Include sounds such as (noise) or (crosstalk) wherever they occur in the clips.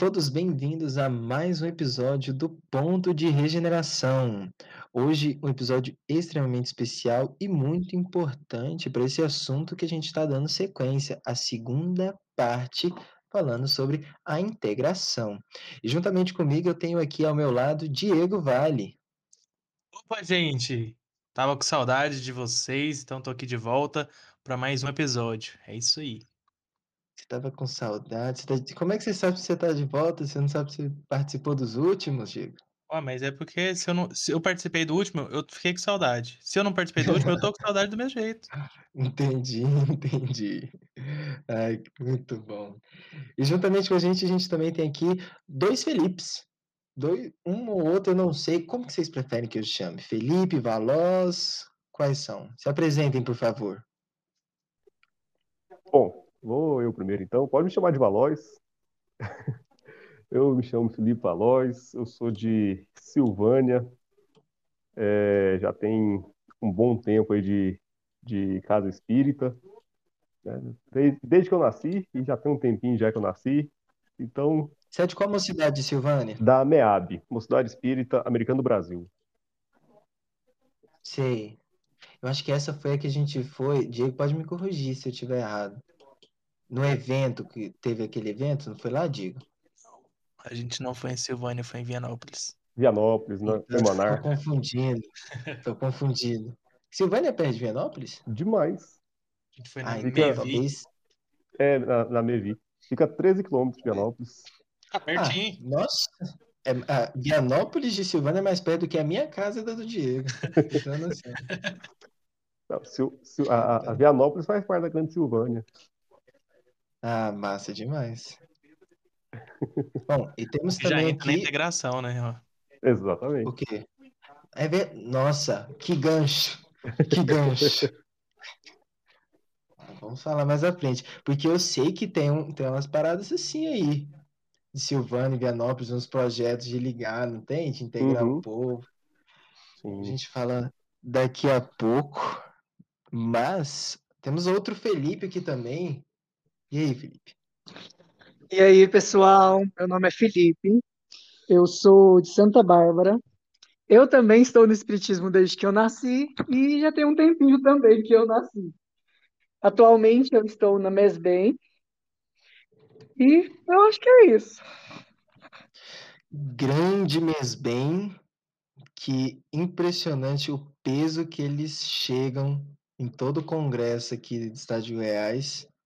Todos bem-vindos a mais um episódio do Ponto de Regeneração. Hoje, um episódio extremamente especial e muito importante para esse assunto que a gente está dando sequência, a segunda parte, falando sobre a integração. E juntamente comigo, eu tenho aqui ao meu lado Diego Vale. Opa, gente! Tava com saudade de vocês, então tô aqui de volta para mais um episódio. É isso aí. Estava com saudade? Tá... Como é que você sabe que você está de volta? Você não sabe se participou dos últimos, Diego? Ó, mas é porque se eu não se eu participei do último, eu fiquei com saudade. Se eu não participei do último, eu tô com saudade do mesmo jeito. (laughs) Entendi, (laughs) entendi. Ai, muito bom. E juntamente com a gente, a gente também tem aqui dois Felipes. Dois, um ou outro, eu não sei. Como que vocês preferem que eu chame? Felipe, Valoz? Quais são? Se apresentem, por favor. Bom, vou eu primeiro então. Pode me chamar de Valois. (laughs) Eu me chamo Felipe Valois, eu sou de Silvânia, é, já tem um bom tempo aí de, de casa espírita, né? desde, desde, que eu nasci, e já tem um tempinho já que eu nasci, então... Você é de qual mocidade, Silvânia? Da MEAB, Mocidade Espírita Americana do Brasil. Sei. Eu acho que essa foi a que a gente foi. Diego, pode me corrigir se eu estiver errado. No evento que teve aquele evento, não foi lá, Diego? A gente não foi em Silvânia, foi em Vianópolis. Vianópolis, não, Então, Tô confundindo. Tô confundindo. Silvânia é perto de Vianópolis? Demais. A gente foi na Ah, Mevi. então talvez. É, na, na Mevi. Fica a 13 quilômetros de Vianópolis. Ah, Ah, pertinho. nossa. É, ah, Vianópolis de Silvânia é mais perto do que a minha casa e da do Diego. Então, assim. Não, Sil- a, a- a Vianópolis faz parte da Grande Silvânia. Ah, massa demais. Bom, e temos Já também entra na aqui integração, né? Exatamente. o quê? É ver... Nossa, que gancho! Que gancho! (laughs) Vamos falar mais à frente, porque eu sei que tem, um, tem umas paradas assim aí, de Silvânia e Vianópolis, uns projetos de ligar, não tem? De integrar o Uhum. povo. A Sim. gente fala daqui a pouco, mas temos outro Felipe aqui também. E aí, Felipe? E aí, pessoal, meu nome é Felipe, eu sou de Santa Bárbara. Eu também estou no Espiritismo desde que eu nasci e já tem um tempinho também que eu nasci. Atualmente eu estou na MESBEM e eu acho que é isso. Grande Mesbem, que impressionante o peso que eles chegam em todo o congresso aqui do Estado de Goiás. O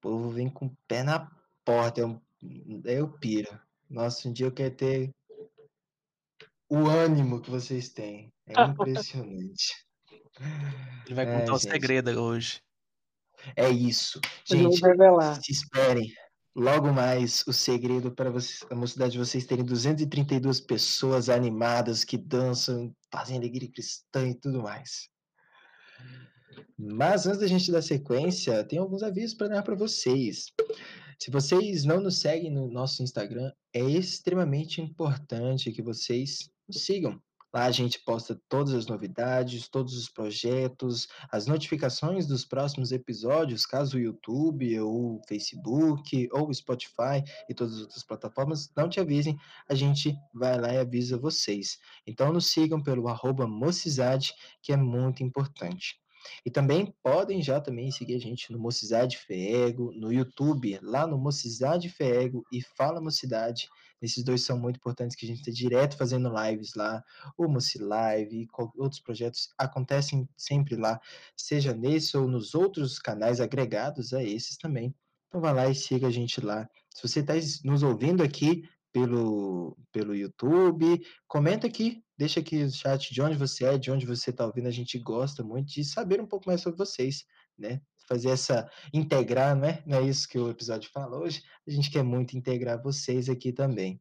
povo vem com o pé na porta, eu, eu piro. Nossa, um dia eu quero ter o ânimo que vocês têm. É (laughs) impressionante. Ele vai É, contar o gente. segredo hoje. É isso. Gente, revelar. se esperem. Logo mais, o segredo para vocês, a mocidade de vocês terem 232 pessoas animadas que dançam, fazem alegria cristã e tudo mais. Mas antes da gente dar sequência, tem alguns avisos para dar para vocês. Se vocês não nos seguem no nosso Instagram, é extremamente importante que vocês nos sigam. Lá a gente posta todas as novidades, todos os projetos, as notificações dos próximos episódios, caso o YouTube, ou o Facebook, ou o Spotify e todas as outras plataformas não te avisem, a gente vai lá e avisa vocês. Então nos sigam pelo arroba Mocizade, que é muito importante. E também podem já também seguir a gente no Mocidade Feego, no YouTube, lá no Mocidade Feego e Fala Mocidade. Esses dois são muito importantes que a gente está direto fazendo lives lá, o Moci Live e outros projetos acontecem sempre lá, seja nesse ou nos outros canais agregados a esses também. Então vai lá e siga a gente lá. Se você está nos ouvindo aqui pelo, pelo YouTube, comenta aqui, deixa aqui no chat de onde você é, de onde você está ouvindo. A gente gosta muito de saber um pouco mais sobre vocês, né? Fazer essa integrar, não é? Não é isso que o episódio fala hoje. A gente quer muito integrar vocês aqui também.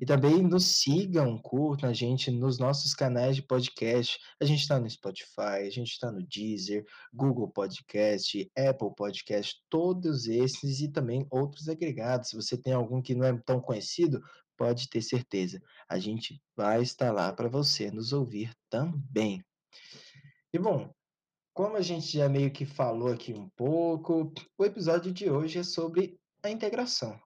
E também nos sigam, curtam a gente nos nossos canais de podcast. A gente está no Spotify, a gente está no Deezer, Google Podcast, Apple Podcast, todos esses e também outros agregados. Se você tem algum que não é tão conhecido, pode ter certeza. A gente vai estar lá para você nos ouvir também. E bom, como a gente já meio que falou aqui um pouco, o episódio de hoje é sobre a integração.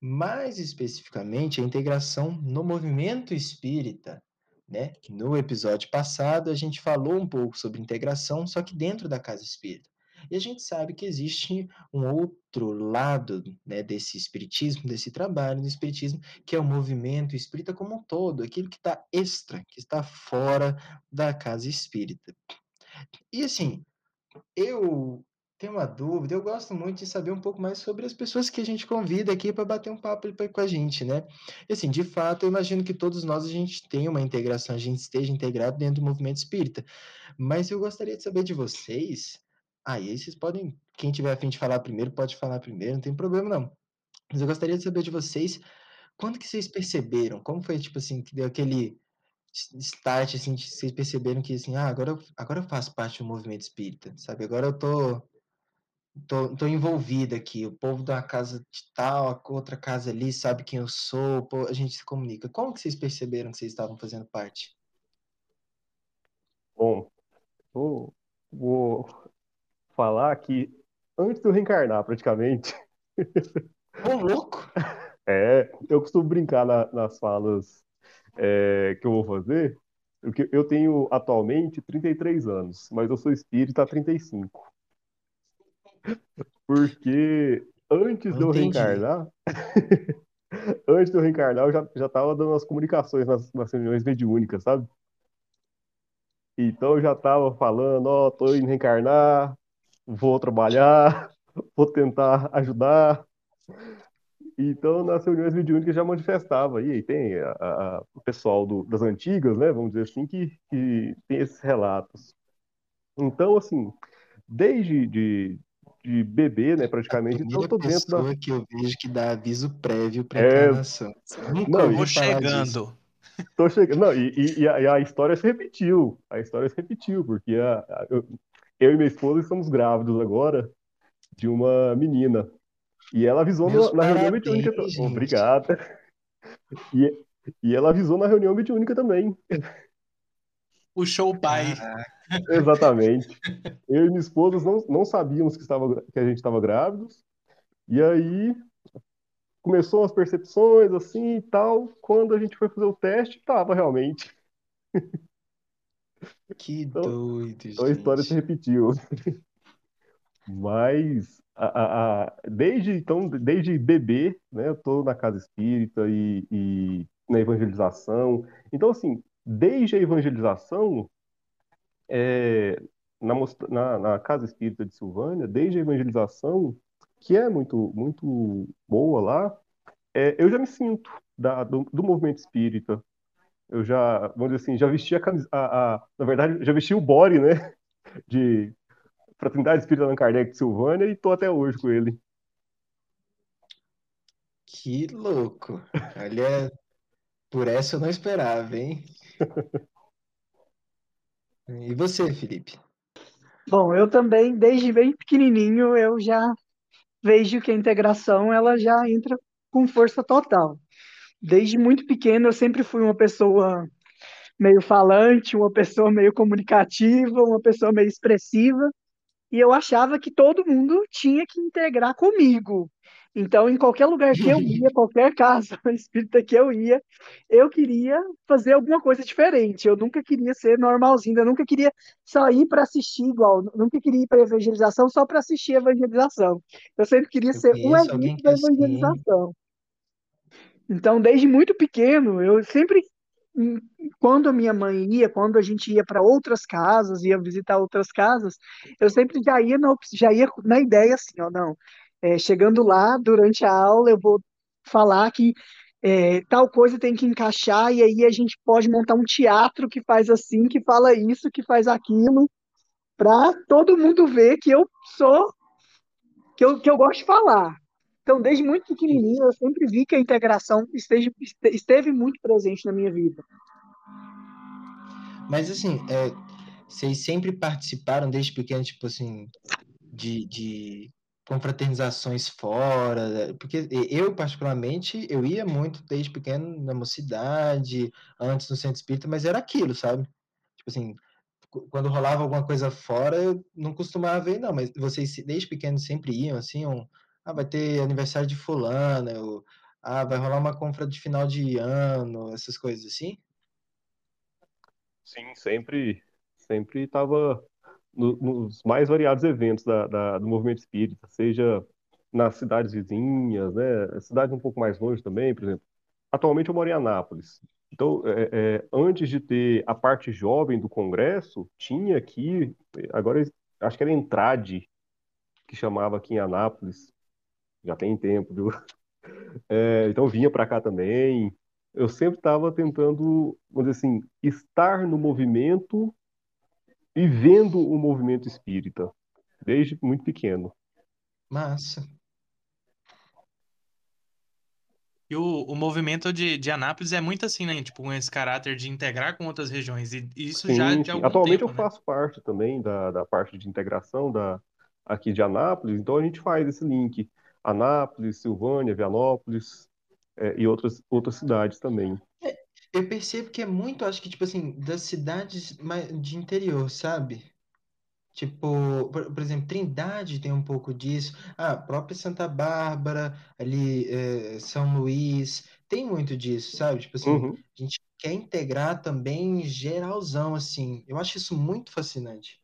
Mais especificamente, a integração no movimento espírita, né? No episódio passado, a gente falou um pouco sobre integração, só que dentro da casa espírita. E a gente sabe que existe um outro lado né, desse espiritismo, desse trabalho do espiritismo, que é o movimento espírita como um todo, aquilo que está extra, que está fora da casa espírita. E assim, eu tenho uma dúvida, eu gosto muito de saber um pouco mais sobre as pessoas que a gente convida aqui para bater um papo com a gente, né? E assim, de fato, eu imagino que todos nós a gente tem uma integração, a gente esteja integrado dentro do movimento espírita. Mas eu gostaria de saber de vocês. Ah, aí vocês podem, quem tiver a fim de falar primeiro, pode falar primeiro, não tem problema não. Mas eu gostaria de saber de vocês, quando que vocês perceberam? Como foi, tipo assim, que deu aquele start, assim, de vocês perceberam que, assim, ah, agora, agora eu faço parte do movimento espírita, sabe? Agora eu tô, tô, tô envolvido aqui. O povo da casa de tal, a outra casa ali sabe quem eu sou, a gente se comunica. Como que vocês perceberam que vocês estavam fazendo parte? Bom, vou, vou falar que antes de eu reencarnar, praticamente, Ô, louco! (laughs) é, eu costumo brincar na- nas falas é, que eu vou fazer, porque eu tenho atualmente 33 anos, mas eu sou espírita há 35. Porque antes de eu Entendi. reencarnar, (laughs) antes de eu reencarnar, eu já, já tava dando as comunicações nas, nas reuniões mediúnicas, sabe? Então eu já tava falando, ó, tô indo reencarnar, vou trabalhar, (laughs) vou tentar ajudar. Então, nas reuniões mediúnicas já manifestava. E aí tem a- a- o pessoal do- das antigas, né? Vamos dizer assim, que, que tem esses relatos. Então, assim, desde de, de bebê, né, praticamente, então eu tô dentro da. pessoa que eu vejo que dá aviso prévio para É, encarnação. Nunca não, disso. chegando. tô chegando. Não, e, e- e a, e a história se repetiu. A história se repetiu, porque a, a- eu, eu e minha esposa estamos grávidos agora de uma menina. E ela avisou Meus na reunião mediúnica. ta- gente. Obrigada. E, e ela avisou na reunião mediúnica também. Puxou o pai. Caraca, Exatamente. Eu e minha esposa não, não sabíamos que, estava, que a gente estava grávidos. E aí começou as percepções assim e tal. Quando a gente foi fazer o teste, estava realmente. Que Então, doido, então a história se repetiu. (laughs) Mas a, a- desde então, desde bebê, né, eu tô na casa espírita e, e na evangelização. Então, assim, desde a evangelização, é, na, na, na casa espírita de Silvânia, desde a evangelização, que é muito, muito boa lá, é, eu já me sinto da, do, do movimento espírita. Eu já, vamos dizer assim, já vesti a camisa, a, a- na verdade, já vesti o body, né, (laughs) de Fraternidade Espírita Allan Kardec de Silvânia e tô até hoje com ele. Que louco. Olha, por essa eu não esperava, hein? (laughs) E você, Felipe? Bom, eu também, desde bem pequenininho, eu já vejo que a integração ela já entra com força total. Desde muito pequeno, eu sempre fui uma pessoa meio falante, uma pessoa meio comunicativa, uma pessoa meio expressiva, e eu achava que todo mundo tinha que integrar comigo. Então, em qualquer lugar que eu (laughs) ia, qualquer casa (laughs) espírita que eu ia, eu queria fazer alguma coisa diferente. Eu nunca queria ser normalzinho, eu nunca queria só ir para assistir igual, nunca queria ir para evangelização só para assistir a evangelização. Eu sempre queria Eu ser o conheço alguém exemplo que da evangelização. Então, desde muito pequeno, eu sempre, hum, quando a minha mãe ia, quando a gente ia para outras casas, ia visitar outras casas, eu sempre já ia na, já ia na ideia assim, ó, não, é, chegando lá, durante a aula, eu vou falar que é, tal coisa tem que encaixar, e aí a gente pode montar um teatro que faz assim, que fala isso, que faz aquilo, para todo mundo ver que eu sou, que eu, que eu gosto de falar. Então, desde muito pequenininho, eu sempre vi que a integração esteve, muito presente na minha vida. Mas assim, é, vocês sempre participaram desde pequeno, tipo assim, de, de confraternizações fora? né? Porque eu, particularmente, eu ia muito desde pequeno na mocidade, antes no centro espírita, mas era aquilo, sabe? Tipo assim, quando rolava alguma coisa fora, eu não costumava ir, não, mas vocês desde pequeno sempre iam, assim, um, ah, vai ter aniversário de fulana, ou, ah, vai rolar uma compra de final de ano, essas coisas assim? Sim, sempre sempre estava no, nos mais variados eventos da, da, do movimento espírita, seja nas cidades vizinhas, né, cidades um pouco mais longe também, por exemplo. Atualmente eu moro em Anápolis. Então, é, é, antes de ter a parte jovem do congresso, tinha aqui, agora acho que era Entrade, que chamava aqui em Anápolis, já tem tempo, viu? (laughs) É, então vinha para cá também. Eu sempre estava tentando, vamos dizer assim, estar no movimento e vendo o movimento espírita, desde muito pequeno. Massa. E o, o movimento de, de Anápolis é muito assim, né? Tipo, com esse caráter de integrar com outras regiões. E isso Sim, já de algum Atualmente tempo, eu né? faço parte também da, da parte de integração da, aqui de Anápolis, então a gente faz esse link. Anápolis, Silvânia, Vianópolis, é, e outras, outras cidades também. Eu percebo que é muito, acho que, tipo assim, das cidades de interior, sabe? Tipo, por, por exemplo, Trindade tem um pouco disso. Ah, a própria Santa Bárbara, ali, eh, São Luís, tem muito disso, sabe? Tipo assim, Uhum. a gente quer integrar também geralzão, assim. Eu acho isso muito fascinante.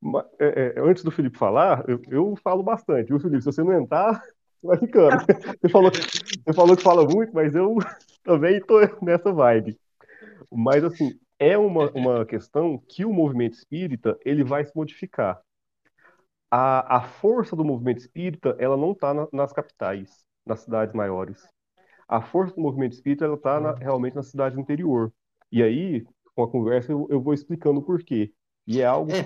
Ma- é, é, antes do Felipe falar, eu, eu falo bastante. Viu, Felipe? Se você não entrar, (laughs) vai ficando. (laughs) Você falou que, você falou que fala muito, mas eu (laughs) também estou nessa vibe. Mas, assim, é uma, uma questão que o movimento espírita ele vai se modificar. A, a força do movimento espírita ela não está na, nas capitais, nas cidades maiores. A força do movimento espírita ela está realmente na cidade interior. E aí, com a conversa, eu, eu vou explicando o porquê. E é algo É,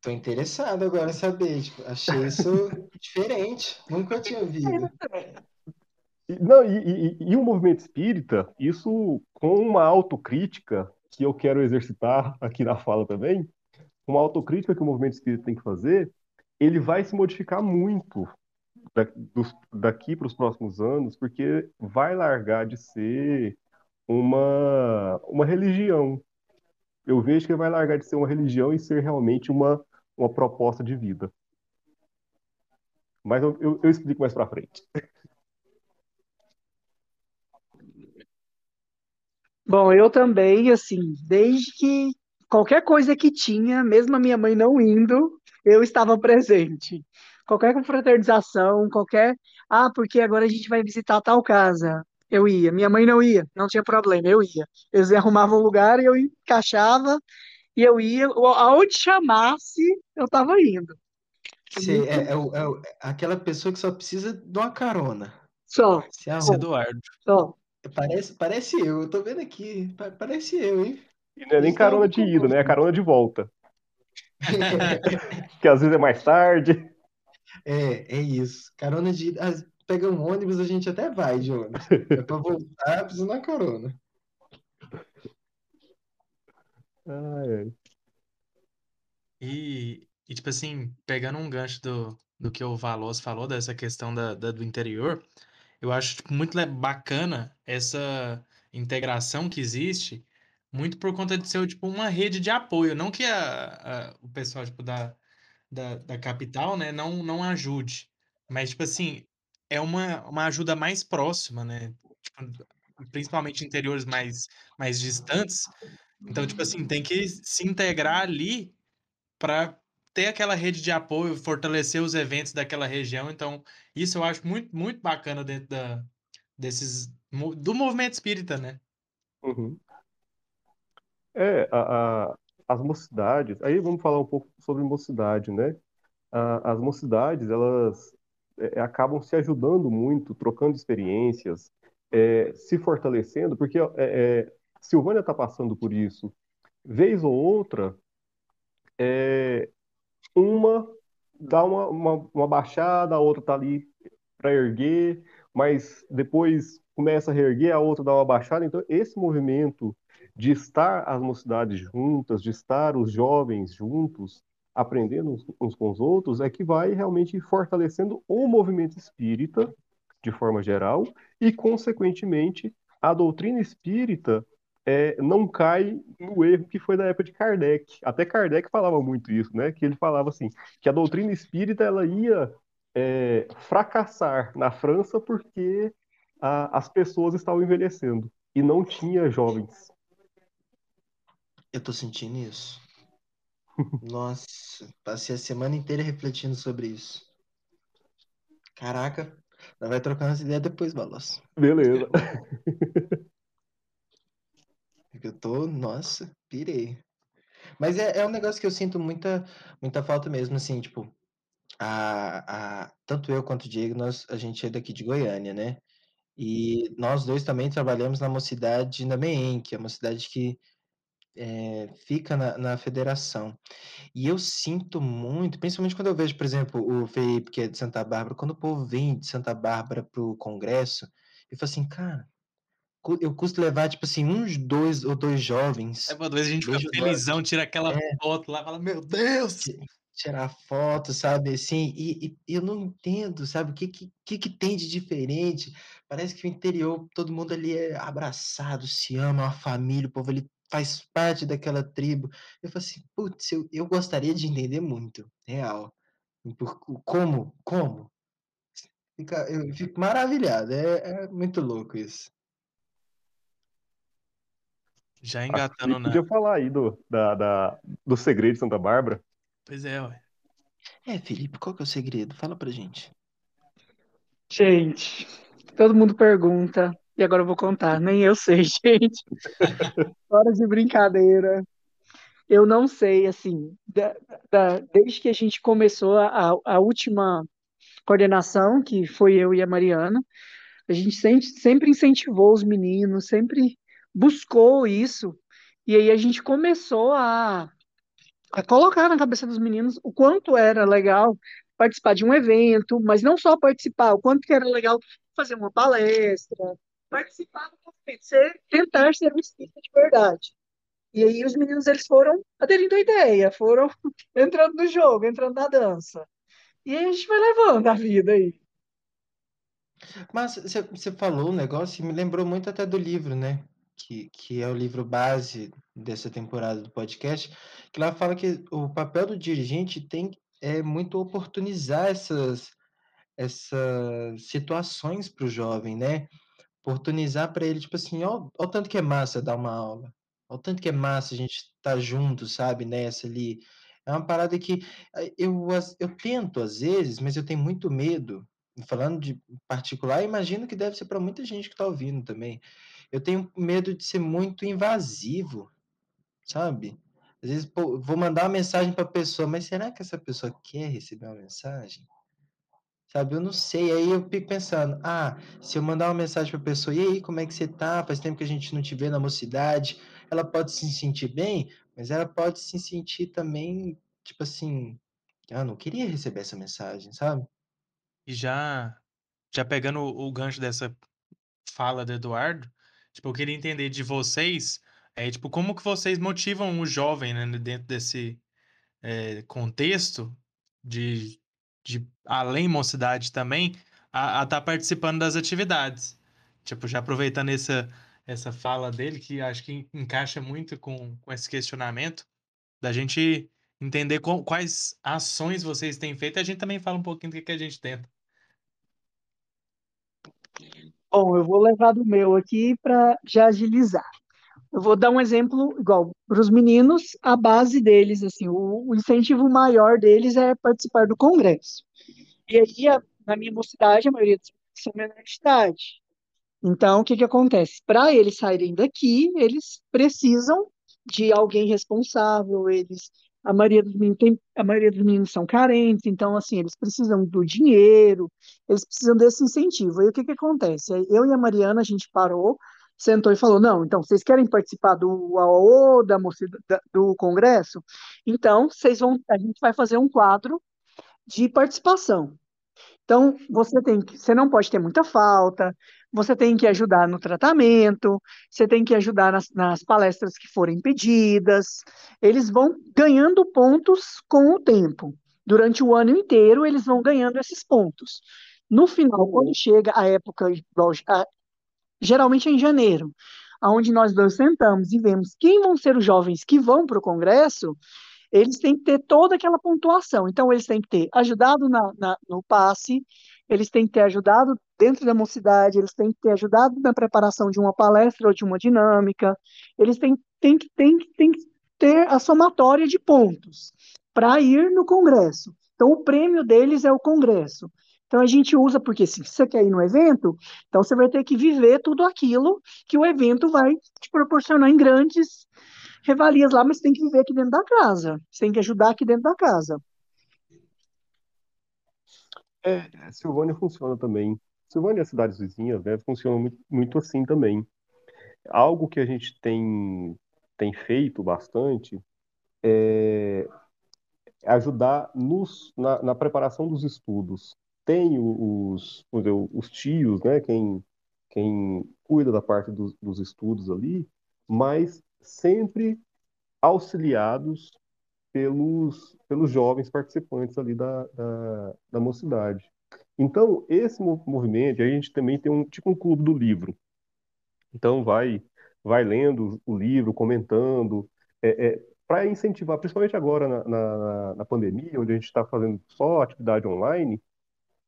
tô interessado agora em saber. Tipo, achei isso (laughs) diferente. Nunca tinha ouvido. E- Não, e, e- e o movimento espírita, isso com uma autocrítica que eu quero exercitar aqui na fala também, uma autocrítica que o movimento espírita tem que fazer, ele vai se modificar muito daqui para os próximos anos, porque vai largar de ser uma, uma religião. Eu vejo que ele vai largar de ser uma religião e ser realmente uma, uma proposta de vida. Mas eu, eu, eu explico mais para frente. (laughs) Bom, eu também, assim, desde que qualquer coisa que tinha, mesmo a minha mãe não indo, eu estava presente. Qualquer confraternização, qualquer. Ah, porque agora a gente vai visitar tal casa. Eu ia. Minha mãe não ia, não tinha problema, eu ia. Eles arrumavam um lugar e eu encaixava e eu ia. Aonde chamasse, eu estava indo. Você é, é é o- aquela pessoa que só precisa de uma carona. Só, Se arruma. Eduardo. só. Parece, parece eu, eu tô vendo aqui. Pa- Parece eu, hein? E não é nem é carona de ida, né? É carona de volta. (laughs) (laughs) Que às vezes é mais tarde. É, é isso. Carona de. ah, Pega um ônibus, a gente até vai de ônibus. (laughs) É pra voltar, precisa de uma carona. Ai, ai. E, e, tipo assim, pegando um gancho do, do que o Valos falou, dessa questão da, da- do interior, eu acho tipo, muito bacana essa integração que existe, muito por conta de ser tipo, uma rede de apoio. Não que a, a- o pessoal tipo, da, da, da capital né, não, não ajude, mas tipo assim, é uma, uma ajuda mais próxima, né? Tipo, principalmente interiores mais, mais distantes. Então, tipo assim, tem que se integrar ali para ter aquela rede de apoio, fortalecer os eventos daquela região. Então, isso eu acho muito, muito bacana dentro da, desses, do movimento espírita, né? Uhum. É, a, a- as mocidades. Aí vamos falar um pouco sobre mocidade, né? A- as mocidades, elas é, acabam se ajudando muito, trocando experiências, é, se fortalecendo, porque é, é, Silvânia está passando por isso. Vez ou outra, é, uma dá uma, uma, uma baixada, a outra tá ali para erguer, mas depois começa a reerguer, a outra dá uma baixada. Então, esse movimento de estar as mocidades juntas, de estar os jovens juntos, aprendendo uns, com os outros, é que vai realmente fortalecendo o movimento espírita, de forma geral, e, consequentemente, a doutrina espírita é, não cai no erro que foi da época de Kardec. Até Kardec falava muito isso, né? Que ele falava assim, que a doutrina espírita ela ia é, fracassar na França porque a, as pessoas estavam envelhecendo e não tinha jovens. Eu tô sentindo isso. Nossa, passei a semana inteira refletindo sobre isso. Caraca, vai trocando essa ideia depois, Balos. Beleza. Eu tô, nossa, pirei. Mas é, é um negócio que eu sinto muita, muita falta mesmo, assim, tipo, a, a, tanto eu quanto o Diego, nós, a gente é daqui de Goiânia, né? E nós dois também trabalhamos na mocidade na MEEM, que é uma cidade que é, fica na, na federação. E eu sinto muito, principalmente quando eu vejo, por exemplo, o Felipe, que é de Santa Bárbara, quando o povo vem de Santa Bárbara para o congresso, eu falo assim, cara, eu custo levar, tipo assim, uns dois ou dois jovens. É, às vezes a gente fica felizão, tira aquela é, foto lá, fala, meu Deus! Tirar foto, sabe, assim, e, e eu não entendo, sabe, o que, que, que tem de diferente? Parece que o interior, todo mundo ali é abraçado, se ama, uma família, o povo ali faz parte daquela tribo. Eu falo assim, putz, eu, eu gostaria de entender muito, real. Por, como? Como? Fica, eu fico maravilhado, é, é muito louco isso. Já engatando na. Podia falar aí do, da, da, do segredo de Santa Bárbara. Pois é, ué. É, Felipe, qual que é o segredo? Fala pra gente. Gente, todo mundo pergunta, e agora eu vou contar. Nem eu sei, (laughs) gente. Hora de brincadeira. Eu não sei, assim, da, da, desde que a gente começou a, a última coordenação, que foi eu e a Mariana, a gente sempre, sempre incentivou os meninos, sempre buscou isso. E aí a gente começou a, a colocar na cabeça dos meninos o quanto era legal participar de um evento, mas não só participar, o quanto que era legal fazer uma palestra, participar do movimento, ser, tentar ser um espírita de verdade. E aí os meninos eles foram aderindo à ideia, foram (laughs) entrando no jogo, entrando na dança. E aí a gente vai levando a vida aí. Mas você falou um negócio e me lembrou muito até do livro, né? Que, que é o livro base dessa temporada do podcast, que lá fala que o papel do dirigente tem é muito oportunizar essas, essas situações para o jovem, né? Oportunizar para ele, tipo assim, ó, ó o tanto que é massa dar uma aula, ó o tanto que é massa a gente estar tá junto, sabe, nessa ali. É uma parada que eh, eu, eu tento às vezes, mas eu tenho muito medo. Falando de particular, imagino que deve ser para muita gente que está ouvindo também. Eu tenho medo de ser muito invasivo, sabe? Às vezes, pô, vou mandar uma mensagem para a pessoa, mas será que essa pessoa quer receber uma mensagem? Sabe, eu não sei. Aí eu fico pensando, ah, se eu mandar uma mensagem para a pessoa, e aí, como é que você tá? Faz tempo que a gente não te vê na mocidade. Ela pode se sentir bem, mas ela pode se sentir também, tipo assim, ah, não queria receber essa mensagem, sabe? E já, já pegando o, gancho dessa fala do Eduardo, tipo, eu queria entender de vocês, é, tipo, como que vocês motivam o jovem, né, dentro desse é, contexto de de além mocidade também, a estar tá participando das atividades. Tipo, já aproveitando essa, essa fala dele, que acho que encaixa muito com, com esse questionamento, da gente entender com, quais ações vocês têm feito, a gente também fala um pouquinho do que, que a gente tenta. Bom, eu vou levar do meu aqui para já agilizar. Eu vou dar um exemplo igual para os meninos, a base deles, assim, o, o, incentivo maior deles é participar do congresso. E aí, a, na minha mocidade, a maioria dos são menor de idade. Então, o que que acontece? Para eles saírem daqui, eles precisam de alguém responsável, eles a maioria dos meninos tem, a maioria dos meninos são carentes, então assim, eles precisam do dinheiro, eles precisam desse incentivo. Aí o que que acontece? Eu e a Mariana a gente parou sentou e falou: não, então vocês querem participar do AO, da, do congresso? Então, vocês vão, a gente vai fazer um quadro de participação. Então, você tem que, você não pode ter muita falta, você tem que ajudar no tratamento, você tem que ajudar nas, nas palestras que forem pedidas. Eles vão ganhando pontos com o tempo. Durante o ano inteiro, eles vão ganhando esses pontos. No final, quando chega a época, geralmente é em janeiro, onde nós dois sentamos e vemos quem vão ser os jovens que vão para o Congresso, eles têm que ter toda aquela pontuação. Então, eles têm que ter ajudado na, na, no passe, eles têm que ter ajudado dentro da mocidade, eles têm que ter ajudado na preparação de uma palestra ou de uma dinâmica, eles têm, têm, têm, têm que ter a somatória de pontos para ir no congresso. Então, o prêmio deles é o congresso. Então, a gente usa, porque se você quer ir no evento, então você vai ter que viver tudo aquilo que o evento vai te proporcionar em grandes revalias lá, mas tem que viver aqui dentro da casa. Você tem que ajudar aqui dentro da casa. É, Silvânia funciona também. Silvânia e as cidades vizinhas, né, funcionam muito, muito assim também. Algo que a gente tem, tem feito bastante é ajudar nos, na, na preparação dos estudos. Tem os, os tios, né, quem, quem cuida da parte dos, dos estudos ali, mas sempre auxiliados pelos, pelos jovens participantes ali da, da, da mocidade. Então, esse movimento, a gente também tem um tipo um clube do livro. Então, vai vai lendo o livro, comentando, é, é, para incentivar, principalmente agora na, na, na, pandemia, onde a gente está fazendo só atividade online,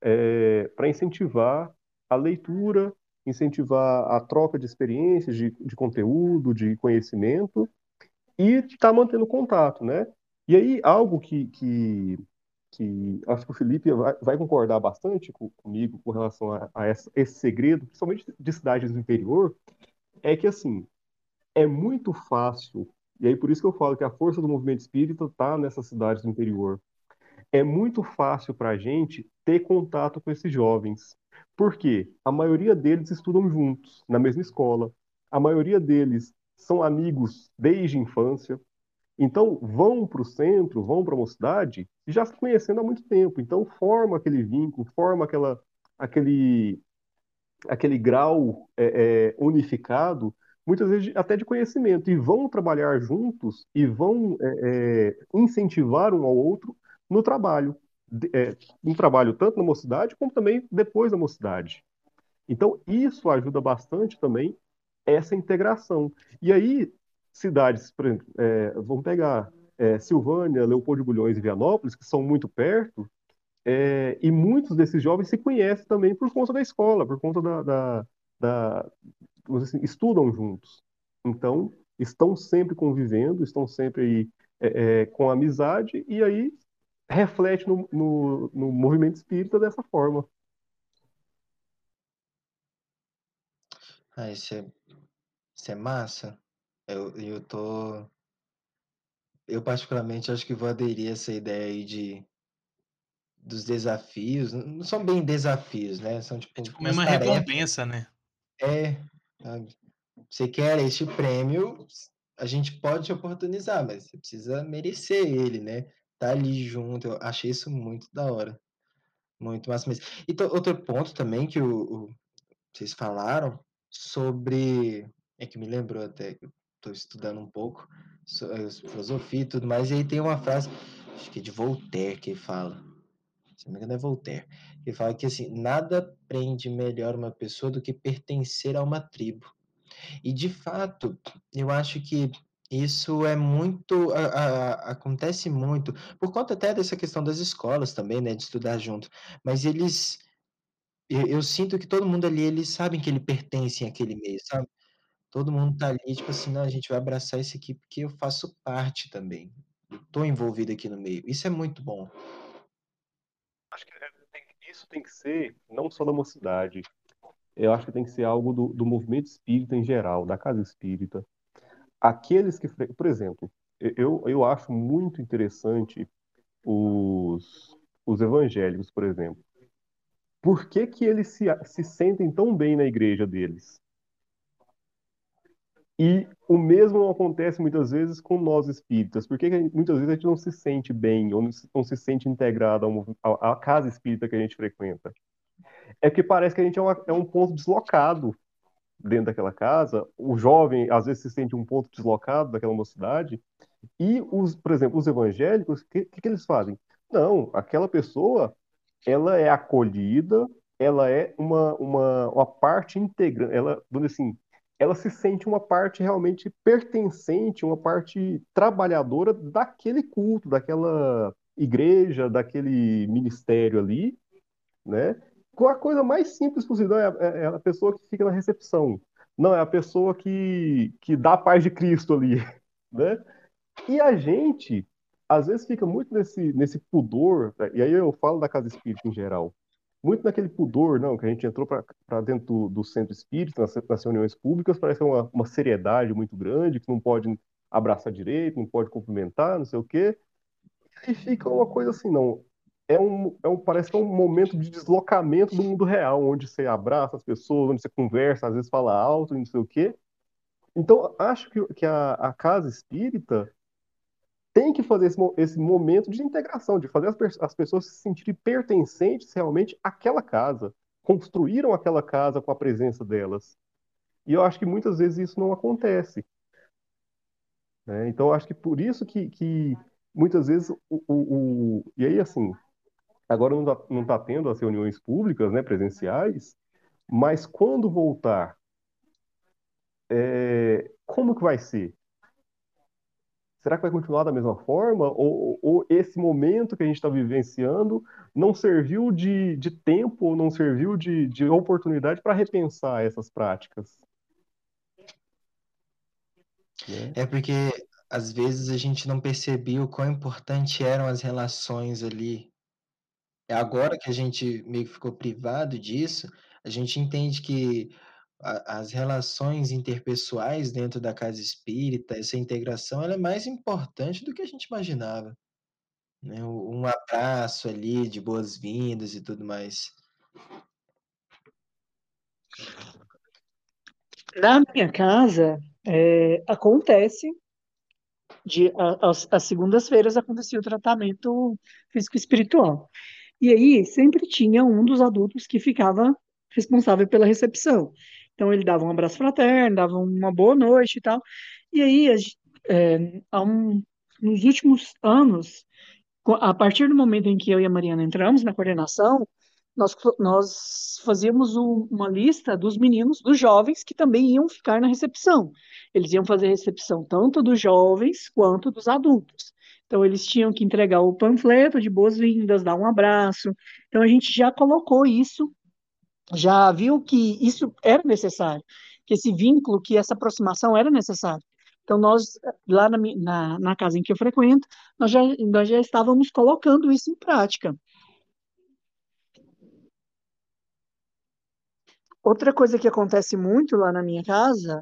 é, para incentivar a leitura, incentivar a troca de experiências, de, de conteúdo, de conhecimento, e estar tá mantendo contato, né? E aí, algo que, que, que acho que o Felipe vai, vai concordar bastante com, comigo com relação a, a esse, esse segredo, principalmente de cidades do interior, é que, assim, é muito fácil, e aí por isso que eu falo que a força do movimento espírita está nessas cidades do interior. É muito fácil para a gente ter contato com esses jovens. Por quê? A maioria deles estudam juntos, na mesma escola. A maioria deles são amigos desde a infância. Então, vão para o centro, vão para a mocidade, já se conhecendo há muito tempo. Então, forma aquele vínculo, forma aquela, aquele, aquele grau é, é, unificado, muitas vezes até de conhecimento, e vão trabalhar juntos e vão é, é incentivar um ao outro no trabalho. É, um trabalho tanto na mocidade como também depois da mocidade. Então, isso ajuda bastante também essa integração. E aí, cidades, por exemplo, é, vamos pegar é, Silvânia, Leopoldo de Bulhões e Vianópolis, que são muito perto, é, e muitos desses jovens se conhecem também por conta da escola, por conta da, da, da assim, estudam juntos. Então, estão sempre convivendo, estão sempre aí, é, é, com amizade, e aí reflete no, no, no movimento espírita dessa forma. Ah, isso é, isso é massa. Eu, eu tô. Eu, particularmente, acho que vou aderir a essa ideia aí de dos desafios. Não são bem desafios, né? São tipo, é tipo uma recompensa, né? É. Você quer este prêmio, a gente pode te oportunizar, mas você precisa merecer ele, né? Tá ali junto. Eu achei isso muito da hora. Muito massa mesmo. E outro ponto também que o, o, vocês falaram sobre. É que me lembrou até, que estou estudando um pouco sobre filosofia e tudo mais, e aí tem uma frase, acho que é de Voltaire, que fala, se não me engano é Voltaire, que fala que assim, nada prende melhor uma pessoa do que pertencer a uma tribo. E de fato, eu acho que isso é muito, a, a, acontece muito, por conta até dessa questão das escolas também, né, de estudar junto, mas eles, eu, eu sinto que todo mundo ali, eles sabem que ele pertence àquele meio, sabe? Todo mundo tá ali, tipo assim, não, a gente vai abraçar isso aqui porque eu faço parte também. Tô envolvido aqui no meio. Isso é muito bom. Acho que é, isso tem que ser não só da mocidade. Eu acho que tem que ser algo do, do movimento espírita em geral, da casa espírita. Aqueles que, por exemplo, eu, eu acho muito interessante os, os evangélicos, por exemplo. Por que, que eles se, se sentem tão bem na igreja deles? E o mesmo acontece muitas vezes com nós espíritas. Por que muitas vezes a gente não se sente bem ou não se sente integrado à casa espírita que a gente frequenta? É porque parece que a gente é, uma, é um ponto deslocado dentro daquela casa. O jovem, às vezes, se sente um ponto deslocado daquela mocidade. E, os, por exemplo, os evangélicos, o que, que, que eles fazem? Não, aquela pessoa, ela é acolhida, ela é uma, uma, uma parte integrante, ela, assim, ela se sente uma parte realmente pertencente, uma parte trabalhadora daquele culto, daquela igreja, daquele ministério ali, né? A coisa mais simples possível. É, é, é a pessoa que fica na recepção. Não, é a pessoa que, que dá a paz de Cristo ali, (laughs) né? E a gente, às vezes, fica muito nesse, nesse pudor, né? e aí eu falo da casa espírita em geral, muito naquele pudor, não, que a gente entrou para dentro do, do, centro espírita, nas, nas, reuniões públicas, parece uma, uma seriedade muito grande, que não pode abraçar direito, não pode cumprimentar, não sei o quê. E fica uma coisa assim, não. É um, é um, parece que é um momento de deslocamento do mundo real, onde você abraça as pessoas, onde você conversa, às vezes fala alto, não sei o quê. Então, acho que, que a, a casa espírita tem que fazer esse, esse momento de integração, de fazer as, as pessoas se sentirem pertencentes realmente àquela casa. Construíram aquela casa com a presença delas. E eu acho que muitas vezes isso não acontece. Né? Então, acho que por isso que, que muitas vezes o, o, o, E aí, assim, agora não está tá tendo as reuniões públicas, né, presenciais, mas quando voltar, é, como que vai ser? será que vai continuar da mesma forma? Ou, ou esse momento que a gente está vivenciando não serviu de, de tempo, ou não serviu de, de oportunidade para repensar essas práticas? Né? É porque às vezes a gente não percebia o quão importante eram as relações ali. É agora que a gente meio que ficou privado disso, a gente entende que as relações interpessoais dentro da casa espírita, essa integração, ela é mais importante do que a gente imaginava, né, um abraço ali de boas-vindas e tudo mais. Na minha casa, eh, acontece de as segundas-feiras acontecia o tratamento físico espiritual. E aí sempre tinha um dos adultos que ficava responsável pela recepção. Então ele dava um abraço fraterno, dava uma boa noite e tal. E aí, é, um, nos últimos anos, a partir do momento em que eu e a Mariana entramos na coordenação, nós, nós fazíamos um, uma lista dos meninos, dos jovens, que também iam ficar na recepção. Eles iam fazer recepção tanto dos jovens quanto dos adultos. Então, eles tinham que entregar o panfleto de boas-vindas, dar um abraço. Então, a gente já colocou isso já viu que isso era necessário, que esse vínculo, que essa aproximação era necessária. Então, nós, lá na, na, na, casa em que eu frequento, nós já, nós já estávamos colocando isso em prática. Outra coisa que acontece muito lá na minha casa,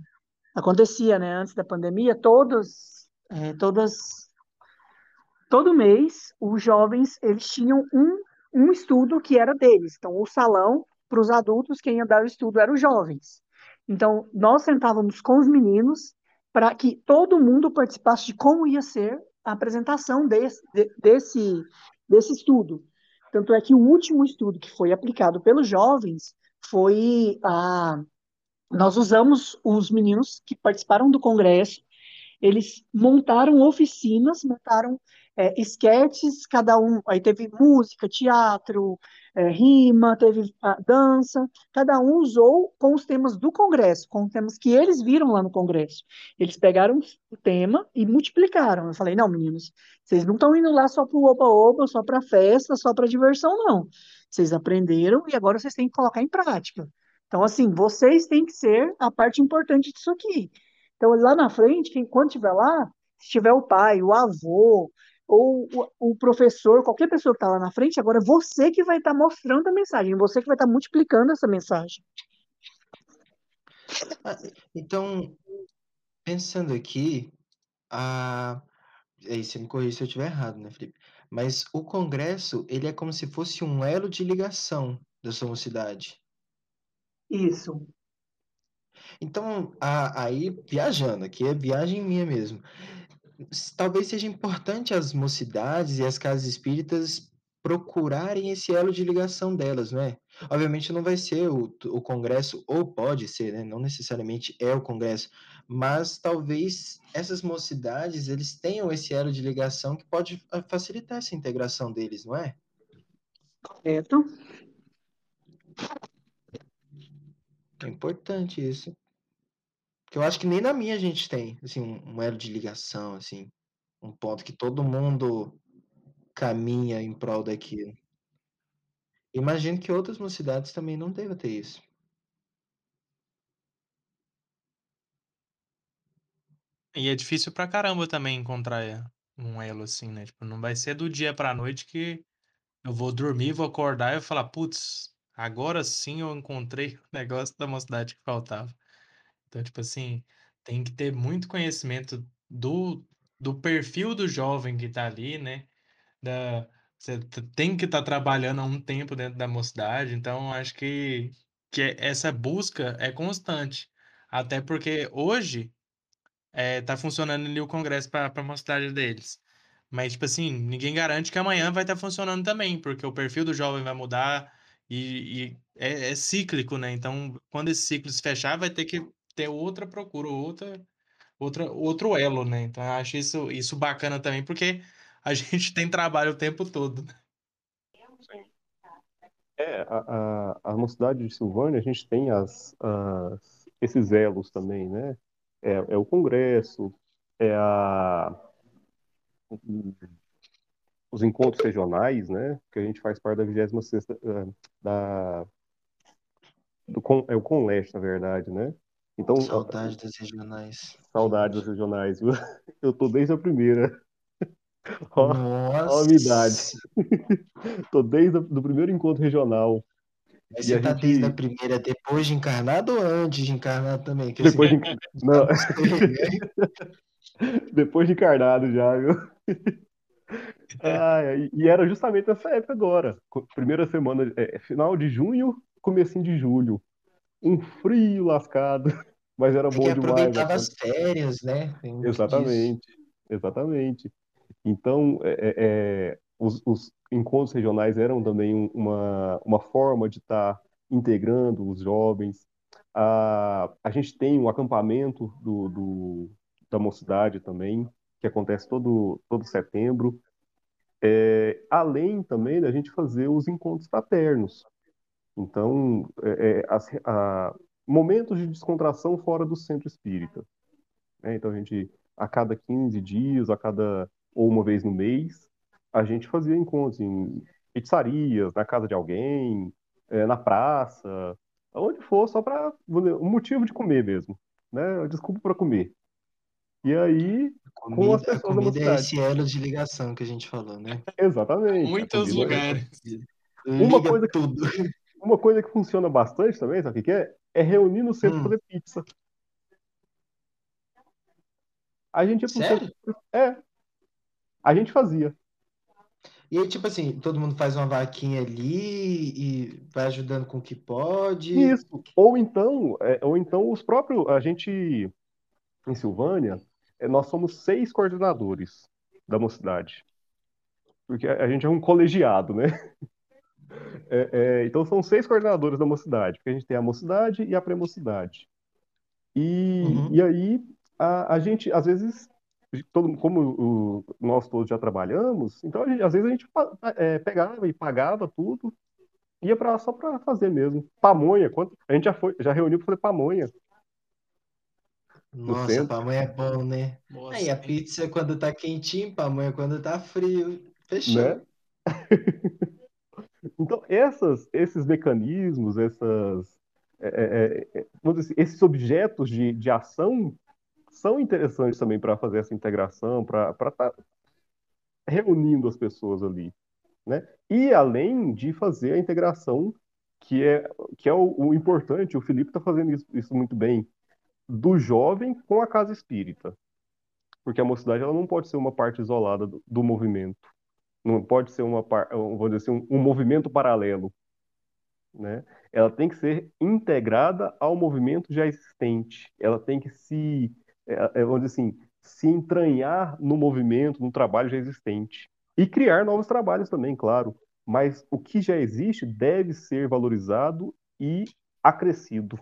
acontecia, né, antes da pandemia, todos, é, todas, todo mês, os jovens, eles tinham um, um estudo que era deles. Então, o salão para os adultos, quem ia dar o estudo eram os jovens. Então, nós sentávamos com os meninos para que todo mundo participasse de como ia ser a apresentação desse, desse, desse estudo. Tanto é que o último estudo que foi aplicado pelos jovens foi a. Nós usamos os meninos que participaram do congresso, eles montaram oficinas, montaram é, esquetes, cada um. Aí teve música, teatro, é, rima, teve dança, cada um usou com os temas do Congresso, com os temas que eles viram lá no Congresso. Eles pegaram o tema e multiplicaram. Eu falei, não, meninos, vocês não estão indo lá só para o oba-oba, só para festa, só para diversão, não. Vocês aprenderam e agora vocês têm que colocar em prática. Então, assim, vocês têm que ser a parte importante disso aqui. Então, lá na frente, quem, quando estiver lá, se tiver o pai, o avô, ou o, o professor, qualquer pessoa que está lá na frente, agora você que vai estar tá mostrando a mensagem, você que vai estar tá multiplicando essa mensagem. Ah, então, pensando aqui, a... aí você me corrija se eu estiver errado, né, Felipe? Mas o Congresso, ele é como se fosse um elo de ligação da sua mocidade. Isso. Então, a, aí, viajando, aqui é viagem minha mesmo talvez seja importante as mocidades e as casas espíritas procurarem esse elo de ligação delas, não é? Obviamente não vai ser o, o congresso, ou pode ser, né? Não necessariamente é o congresso, mas talvez essas mocidades, eles tenham esse elo de ligação que pode facilitar essa integração deles, não é? Correto. É importante isso. Que eu acho que nem na minha a gente tem, assim, um, elo de ligação, assim, um ponto que todo mundo caminha em prol daquilo. Imagino que outras mocidades também não devam ter isso. E é difícil pra caramba também encontrar eh, um elo assim, né? Tipo, não vai ser do dia pra noite que eu vou dormir, vou acordar e vou falar, putz, agora sim eu encontrei o (laughs) negócio da mocidade que faltava. Então, tipo assim, tem que ter muito conhecimento do, do perfil do jovem que tá ali, né? Da, você tem que estar trabalhando há um tempo dentro da mocidade, então acho que, que essa busca é constante. Até porque hoje é, tá funcionando ali o congresso para a mocidade deles. Mas, tipo assim, ninguém garante que amanhã vai estar funcionando também, porque o perfil do jovem vai mudar e, e é, é cíclico, né? Então, quando esse ciclo se fechar, vai ter que ter outra procura, outra, outra, outro elo, né? Então, eu acho isso, isso bacana também, porque a (laughs) gente tem trabalho o tempo todo. né? É, a, a, a mocidade de Silvânia, a gente tem as, as, esses elos também, né? É, é o congresso, é a, os encontros regionais, né? Que a gente faz parte da 26ª, eh, da, do, é o Conleste, na verdade, né? Então, Saudade das regionais. saudades dos regionais, viu? (laughs) Eu tô desde a primeira. (laughs) Ó, Nossa! a minha idade. (laughs) tô desde o primeiro encontro regional. Mas E você a tá gente- desde a primeira depois de encarnado ou antes de encarnado também? Que assim, Depois de, não, né? depois de encarnado já, viu? Ah, e, era justamente nessa época agora. Primeira semana, é, final de junho, comecinho de julho. Um frio lascado, (laughs) mas era que bom demais. aproveitava né? as férias, né? Tem muito disso. Exatamente, exatamente. Então, é, é, é, os, os encontros regionais eram também um- uma, uma forma de estar integrando os jovens. A, a gente tem um acampamento do, do- da mocidade também, que acontece todo, todo setembro. É, além também da gente fazer os encontros fraternos. Então, é, é, as- a- momentos de descontração fora do centro espírita né? Então a gente, a cada 15 dias, a cada, ou uma vez no mês, a gente fazia encontros em pizzarias, na casa de alguém, eh, na praça, onde for, só para um motivo de comer mesmo, né? Desculpa para comer. E aí, com as Comida, pessoas da comida é esse elo de ligação que a gente falou, né? Exatamente. Muitos é- lugares. Uma coisa- tudo. Uma coisa que funciona bastante também, sabe o que é? É reunir no centro Hum. fazer pizza. A gente ia pro Sério? centro. É. A gente fazia. E aí, tipo assim, todo mundo faz uma vaquinha ali e vai ajudando com o que pode. Isso. Ou então, é, ou então os próprios. A gente, em Silvânia, é, nós somos seis coordenadores da mocidade. Porque a, a gente é um colegiado, né? (laughs) É, é, então são seis coordenadores da mocidade, porque a gente tem a mocidade e a pré-mocidade. E, Uhum. e aí, a, a gente, às vezes, todo, como o- nós todos já trabalhamos, então a gente- às vezes a gente é, pegava e pagava tudo, ia para só para fazer mesmo. Pamonha, quanto, a gente já foi, já reuniu para fazer pamonha. Nossa, centro. pamonha é bom, né? Nossa, Aí a pizza quando tá quentinho, pamonha quando tá frio. Fechou. né? (laughs) Então, essas, esses mecanismos, essas, é, é, é, vamos dizer assim, esses objetos de, de ação são interessantes também para fazer essa integração, para estar reunindo as pessoas ali, né? E além de fazer a integração, que é, que é o, o importante, o Felipe está fazendo isso, isso muito bem, do jovem com a casa espírita. Porque a mocidade ela não pode ser uma parte isolada do, do movimento. Não pode ser uma, vamos dizer assim, um, um movimento paralelo, né? Ela tem que ser integrada ao movimento já existente. Ela tem que se, é, é, vamos dizer assim, se entranhar no movimento, no trabalho já existente. E criar novos trabalhos também, claro. Mas o que já existe deve ser valorizado e acrescido.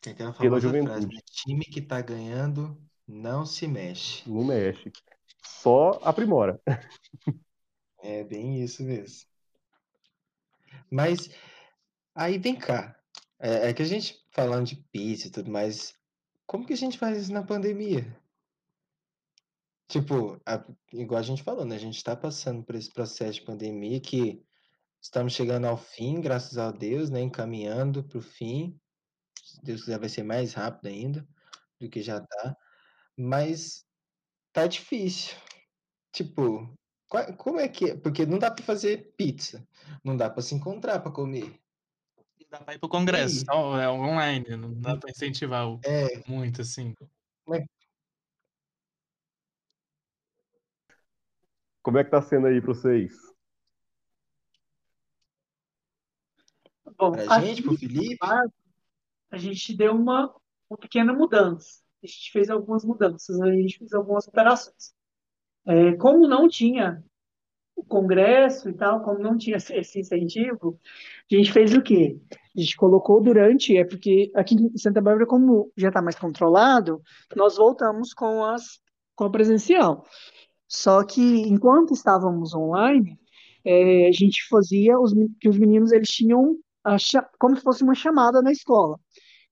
Tem aquela famosa frase, juventude. né? Time que tá ganhando não se mexe. Não mexe. Só aprimora. É bem isso mesmo. Mas aí vem cá. É, é que a gente falando de pizza e tudo mais, como que a gente faz isso na pandemia? Tipo, a- igual a gente falou, né? A gente tá passando por esse processo de pandemia que estamos chegando ao fim, graças a Deus, né? Encaminhando para o fim. Se Deus quiser, vai ser mais rápido ainda do que já tá. Mas tá difícil. Tipo, qual- como é que é? Porque não dá para fazer pizza, não dá para se encontrar para comer. Não dá pra ir pro congresso, só é online, não dá pra incentivar o- É, muito, assim. Como é que tá sendo aí para vocês? Bom, pra aqui gente, pro Felipe, a gente deu uma, uma pequena mudança. A gente fez algumas mudanças, a gente fez algumas operações. É, como não tinha o congresso e tal, como não tinha (laughs) esse incentivo, a gente fez o quê? A gente colocou durante, é porque aqui em Santa Bárbara, como já está mais controlado, nós voltamos com as com a presencial. Só que enquanto estávamos online, é, a gente fazia os que os meninos eles tinham a como se fosse uma chamada na escola.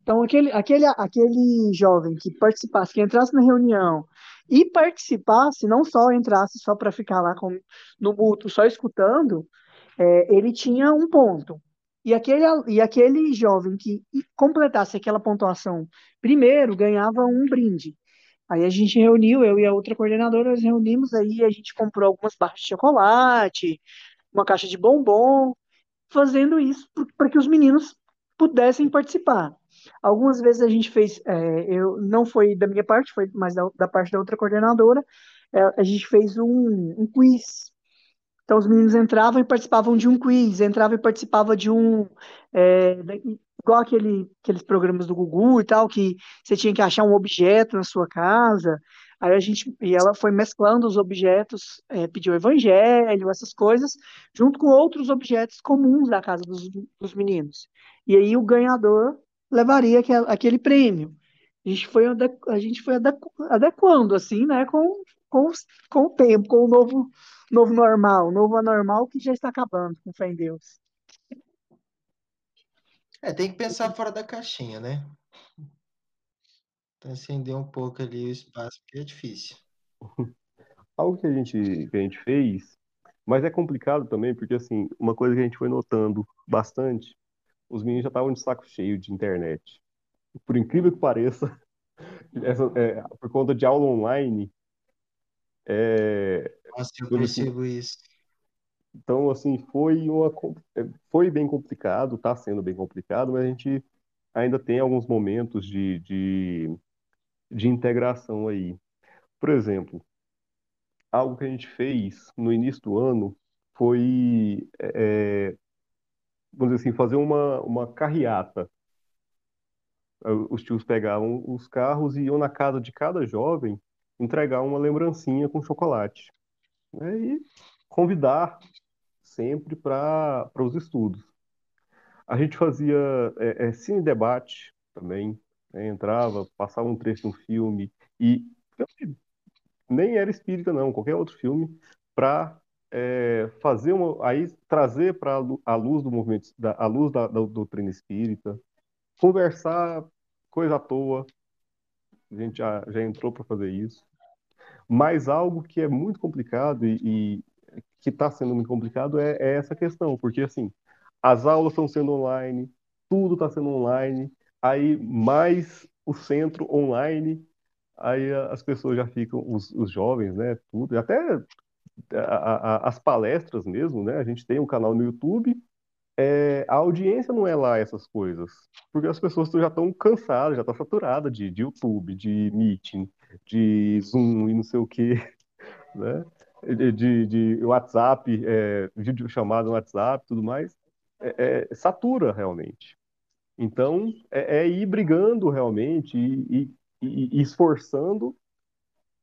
Então aquele aquele aquele jovem que participasse, que entrasse na reunião e participasse, não só entrasse só para ficar lá com, no mútuo, só escutando, é, ele tinha um ponto. E aquele, e aquele jovem que completasse aquela pontuação primeiro ganhava um brinde. Aí a gente reuniu, eu e a outra coordenadora, nós reunimos aí, a gente comprou algumas barras de chocolate, uma caixa de bombom, fazendo isso para que os meninos pudessem participar. Algumas vezes a gente fez, é, eu não foi da minha parte, foi mais da, da parte da outra coordenadora, é, a gente fez um, um quiz. Então os meninos entravam e participavam de um quiz, entravam e participavam de um, é, igual aquele, aqueles programas do Gugu e tal, que você tinha que achar um objeto na sua casa. Aí a gente, e ela foi mesclando os objetos, é, pediu evangelho, essas coisas, junto com outros objetos comuns da casa dos, dos meninos. E aí o ganhador levaria aquele, aquele prêmio. A gente foi, a gente foi adequ- adequando, assim, né, com, com, com o tempo, com o novo, novo normal, novo anormal que já está acabando, com fé em Deus. é, tem que pensar fora da caixinha, né? Transcender um pouco ali o espaço, porque é difícil. (laughs) Algo que a gente, que a gente fez, mas é complicado também, porque assim, uma coisa que a gente foi notando bastante, os meninos já estavam de saco cheio de internet. Por incrível que pareça, (laughs) essa- é, por conta de aula online, é, Nossa, eu assim. percebo isso. Então, assim, foi uma, é, foi bem complicado, está sendo bem complicado, mas a gente ainda tem alguns momentos de, de, de integração aí. Por exemplo, algo que a gente fez no início do ano foi, é, vamos dizer assim, fazer uma, uma carreata. Os tios pegavam os carros e iam na casa de cada jovem entregar uma lembrancinha com chocolate, né? E convidar sempre para os estudos. A gente fazia é, é, cine debate também, né? Entrava, passava um trecho de um filme e nem era espírita não, qualquer outro filme para fazer uma, aí trazer para a luz do movimento, da, a luz da, da doutrina espírita, conversar coisa à toa. A gente já, já entrou para fazer isso. Mas algo que é muito complicado e, e que está sendo muito complicado é, é essa questão, porque assim, as aulas estão sendo online, tudo está sendo online, aí mais o centro online, aí as pessoas já ficam, os, os jovens, né, tudo, até a- a- as palestras mesmo, né, a gente tem um canal no YouTube, é, a audiência não é lá essas coisas, porque as pessoas já estão cansadas, já estão saturadas de, de YouTube, de Meeting, de Zoom e não sei o quê, (laughs) né? De, de, WhatsApp, é, vídeo chamado no WhatsApp, tudo mais, é, é, satura realmente. Então, é, é ir brigando realmente e- e- e esforçando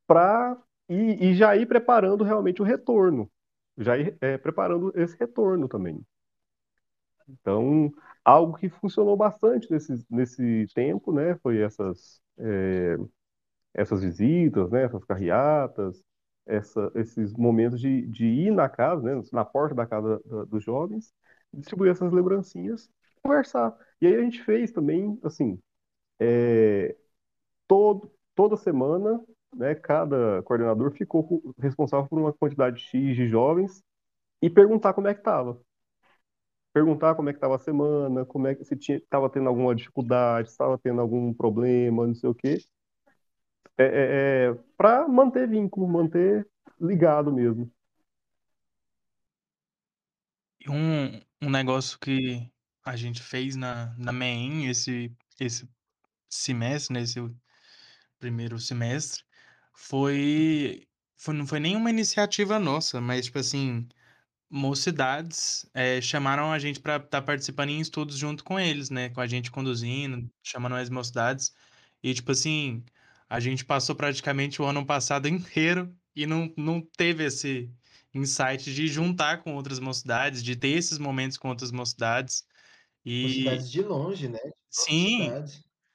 para e, e já ir preparando realmente o retorno, já ir é, preparando esse retorno também. Então, algo que funcionou bastante nesse, nesse tempo, né, foi essas, é, essas visitas, né, essas carreatas, essa, esses momentos de, de ir na casa, né, na porta da casa da- dos jovens, distribuir essas lembrancinhas, conversar. E aí a gente fez também, assim, é, todo, toda semana, né, cada coordenador ficou responsável por uma quantidade X de jovens e perguntar como é que estava. perguntar como é que estava a semana, como é que se estava tendo alguma dificuldade, estava tendo algum problema, não sei o quê. É, é, é para manter vínculo, manter ligado mesmo. Um, um negócio que a gente fez na, na MEN esse, esse semestre, nesse primeiro semestre, foi, foi. Não foi nenhuma iniciativa nossa, mas, tipo assim, mocidades é, chamaram a gente para estar tá participando em estudos junto com eles, né? Com a gente conduzindo, chamando as mocidades. E, tipo assim, a gente passou praticamente o ano passado (laughs) inteiro e não, não teve esse insight de juntar com outras mocidades, de ter esses momentos com outras mocidades. E... Mocidades de longe, né? De Sim.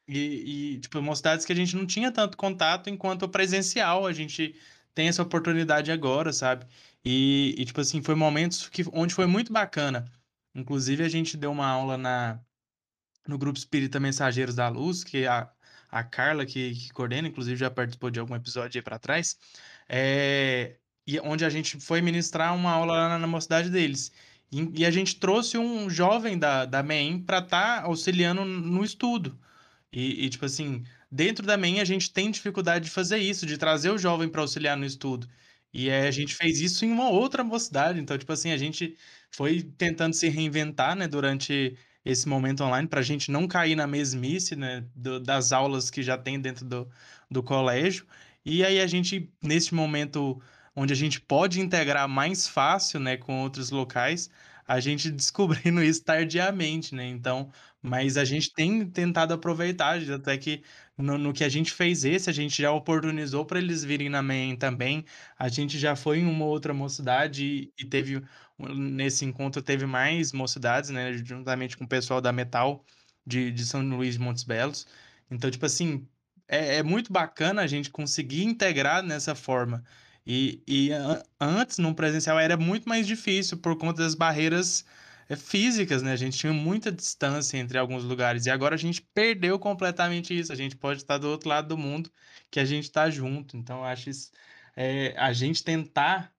E, e, tipo, mocidades que a gente não tinha tanto contato enquanto presencial. A gente tem essa oportunidade agora, sabe? E, e, tipo assim, foi momentos que, onde foi muito bacana. Inclusive, a gente deu uma aula na, no Grupo Espírita Mensageiros da Luz, que a, a Carla, que, que coordena, inclusive já participou de algum episódio aí para trás, é, e onde a gente foi ministrar uma aula lá na, na mocidade deles. E, e, a gente trouxe um jovem da, da MEM para estar tá auxiliando no estudo. E, e, tipo assim, dentro da MEM a gente tem dificuldade de fazer isso, de trazer o jovem para auxiliar no estudo. E é, a gente fez isso em uma outra mocidade. Então, tipo assim, a gente foi tentando se reinventar, né, durante esse momento online, para a gente não cair na mesmice, né, do, das aulas que já tem dentro do, do colégio. E aí a gente, nesse momento onde a gente pode integrar mais fácil, né, com outros locais, a gente (laughs) descobrindo isso tardiamente, né? Então, mas a gente tem tentado aproveitar, até que no, no que a gente fez esse, a gente já oportunizou para eles virem na MEN também. A gente já foi em uma outra mocidade e, e teve, nesse encontro, teve mais mocidades, né? Juntamente com o pessoal da Metal de, de São Luís de Montes Belos. Então, tipo assim, é, é muito bacana a gente conseguir integrar nessa forma. E, e antes, no presencial, era muito mais difícil por conta das barreiras eh, físicas, né? A gente tinha muita distância entre alguns lugares. E agora a gente perdeu completamente isso. A gente pode estar do outro lado do mundo que a gente está junto. Então, acho isso, é, a gente tentar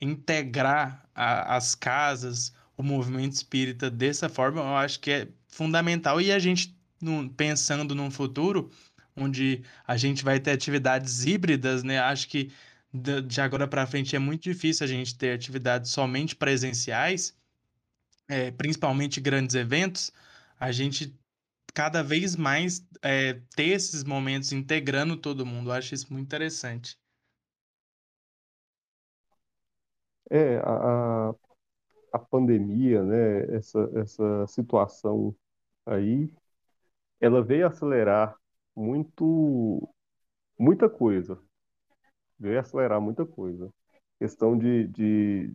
integrar a, as casas, o movimento espírita dessa forma, eu acho que é fundamental. E a gente, pensando num futuro onde a gente vai ter atividades híbridas, né? Acho que de agora para frente é muito difícil a gente ter atividades somente presenciais, é, principalmente grandes eventos, a gente cada vez mais é, ter esses momentos integrando todo mundo. Eu acho isso muito interessante. É, a, a pandemia, né, essa, essa situação aí, ela veio acelerar muito, muita coisa, veio acelerar muita coisa. Questão de, de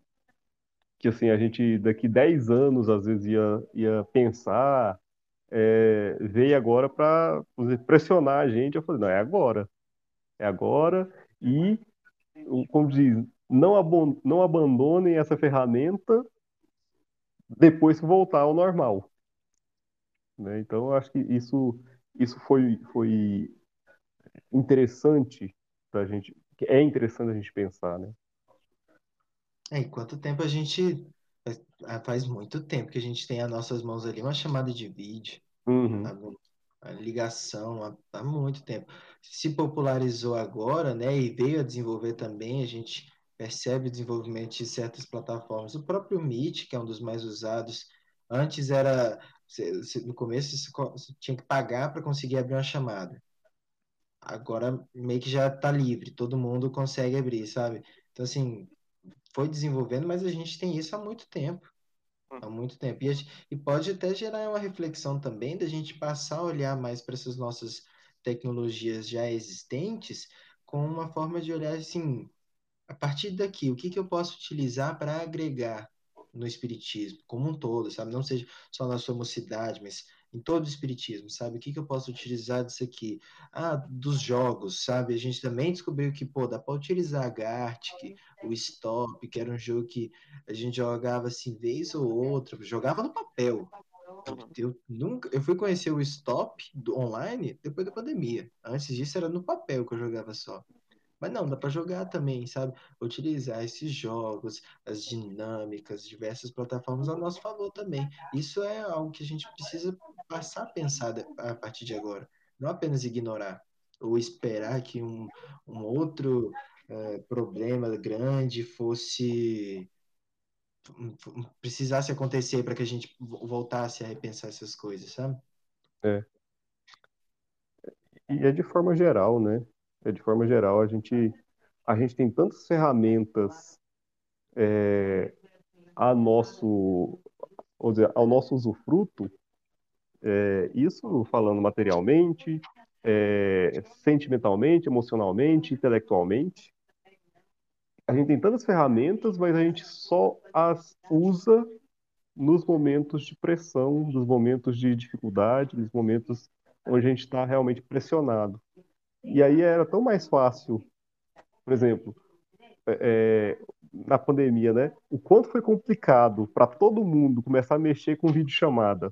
que assim, a gente daqui 10 anos às vezes ia, ia pensar, é, veio agora para pressionar a gente. Eu falei, não, é agora. É agora e, como diz, não, abon não abandonem essa ferramenta depois que voltar ao normal. Né? Então, eu acho que isso, isso foi, foi interessante para a gente é interessante a gente pensar, né? É, e quanto tempo a gente. Ah, faz muito tempo que a gente tem as nossas mãos ali uma chamada de vídeo, Uhum. a, a ligação, há, há muito tempo. Se popularizou agora, né, e veio a desenvolver também, a gente percebe o desenvolvimento de certas plataformas. O próprio Meet, que é um dos mais usados, antes era. No começo você tinha que pagar para conseguir abrir uma chamada agora meio que já tá livre, todo mundo consegue abrir, sabe? Então, assim, foi desenvolvendo, mas a gente tem isso há muito tempo. Há muito tempo. E, e pode até gerar uma reflexão também da gente passar a olhar mais para essas nossas tecnologias já existentes com uma forma de olhar assim, a partir daqui, o que, que eu posso utilizar para agregar no espiritismo como um todo, sabe? Não seja só na sua mocidade, mas em todo o espiritismo, sabe? O que, que eu posso utilizar disso aqui? Ah, dos jogos, sabe? A gente também descobriu que, pô, dá para utilizar a Gartic, o Stop, que era um jogo que a gente jogava assim, vez ou outra, jogava no papel. Eu, nunca, eu fui conhecer o Stop do online depois da pandemia. Antes disso era no papel que eu jogava só. Mas não, dá para jogar também, sabe? Utilizar esses jogos, as dinâmicas, diversas plataformas ao nosso favor também. Isso é algo que a gente precisa passar a pensar a partir de agora. Não apenas ignorar ou esperar que um, um outro uh, problema grande fosse precisasse acontecer para que a gente voltasse a repensar essas coisas, sabe? É. E é de forma geral, né? É de forma geral, a gente, a gente tem tantas ferramentas é, a nosso, vamos dizer, ao nosso usufruto, é, isso falando materialmente, é, sentimentalmente, emocionalmente, intelectualmente. A gente tem tantas ferramentas, mas a gente só as usa nos momentos de pressão, nos momentos de dificuldade, nos momentos onde a gente está realmente pressionado. E aí era tão mais fácil, por exemplo, é, é na pandemia, né? O quanto foi complicado para todo mundo começar a mexer com videochamada.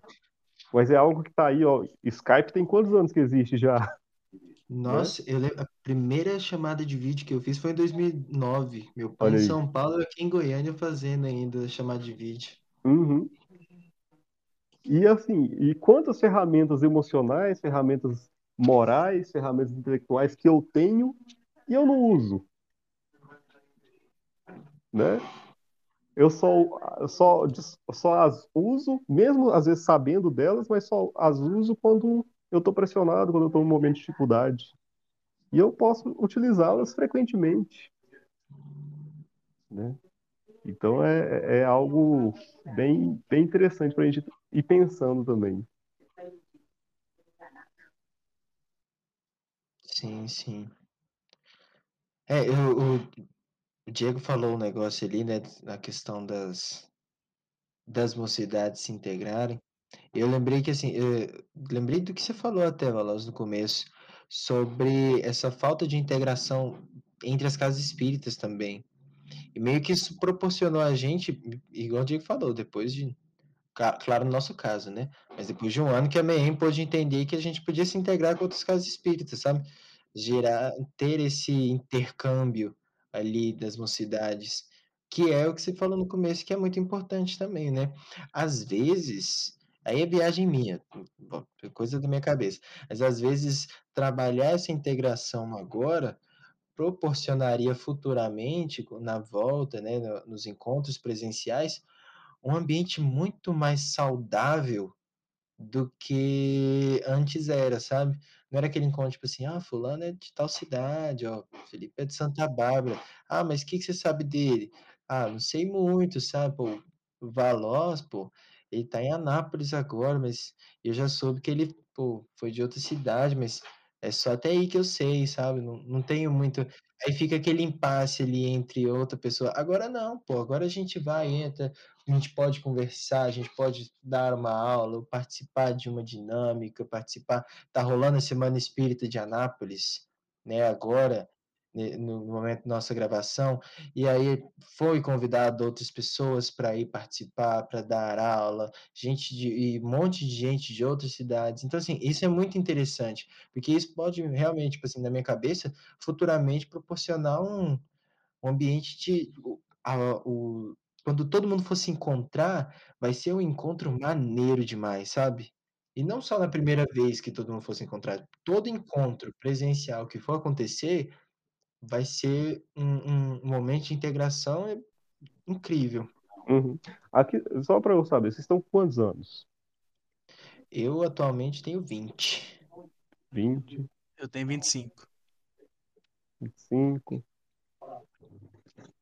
Mas é algo que está aí, ó. Skype tem quantos anos que existe já? Nossa, eu lembro, a primeira chamada de vídeo que eu fiz foi em 2009. Meu pai em São Paulo, aqui em Goiânia, fazendo ainda chamada de vídeo. Uhum. E assim, e quantas ferramentas emocionais, ferramentas morais, ferramentas intelectuais que eu tenho e eu não uso, né? Eu só, só, só as uso, mesmo às vezes sabendo delas, mas só as uso quando eu estou pressionado, quando eu estou num momento de dificuldade. E eu posso utilizá-las frequentemente. Né? Então é, é algo bem, bem interessante para a gente ir pensando também. Sim, sim. É, eu, o, o Diego falou um negócio ali, né, na questão das, das mocidades se integrarem. Eu lembrei que, assim, lembrei do que você falou até, Valas, no começo, sobre essa falta de integração entre as casas espíritas também. E meio que isso proporcionou a gente, igual o Diego falou, depois de claro, no nosso caso, né? Mas depois de um ano que a MEM pôde entender que a gente podia se integrar com outras casas espíritas, sabe? Gerar, ter esse intercâmbio ali das mocidades, que é o que você falou no começo, que é muito importante também, né? Às vezes, aí é viagem minha, é coisa da minha cabeça, mas às vezes trabalhar essa integração agora proporcionaria futuramente, na volta, né, nos encontros presenciais, um ambiente muito mais saudável do que antes era, sabe? Não era aquele encontro, tipo assim, ah, fulano é de tal cidade, ó, Felipe é de Santa Bárbara. Ah, mas o que que você sabe dele? Ah, não sei muito, sabe? Pô, o Valoz, pô, ele tá em Anápolis agora, mas eu já soube que ele, pô, foi de outra cidade, mas é só até aí que eu sei, sabe? Não, não tenho muito. Aí fica aquele impasse ali entre outra pessoa. Agora não, pô, agora a gente vai, entra, a gente pode conversar, a gente pode dar uma aula, participar de uma dinâmica, participar. Tá rolando a Semana Espírita de Anápolis, né? Agora, no momento da nossa gravação, e aí foi convidado outras pessoas para ir participar, para dar aula, gente de e um monte de gente de outras cidades. Então, assim, isso é muito interessante, porque isso pode realmente, tipo assim, na minha cabeça, futuramente proporcionar um, um ambiente de. A, o, quando todo mundo for se encontrar, vai ser um encontro maneiro demais, sabe? E não só na primeira vez que todo mundo for se encontrar, todo encontro presencial que for acontecer vai ser um, um momento de integração incrível. Uhum. Aqui, só para eu saber, vocês estão com quantos anos? Eu atualmente tenho 20. 20. Eu tenho 25. 25.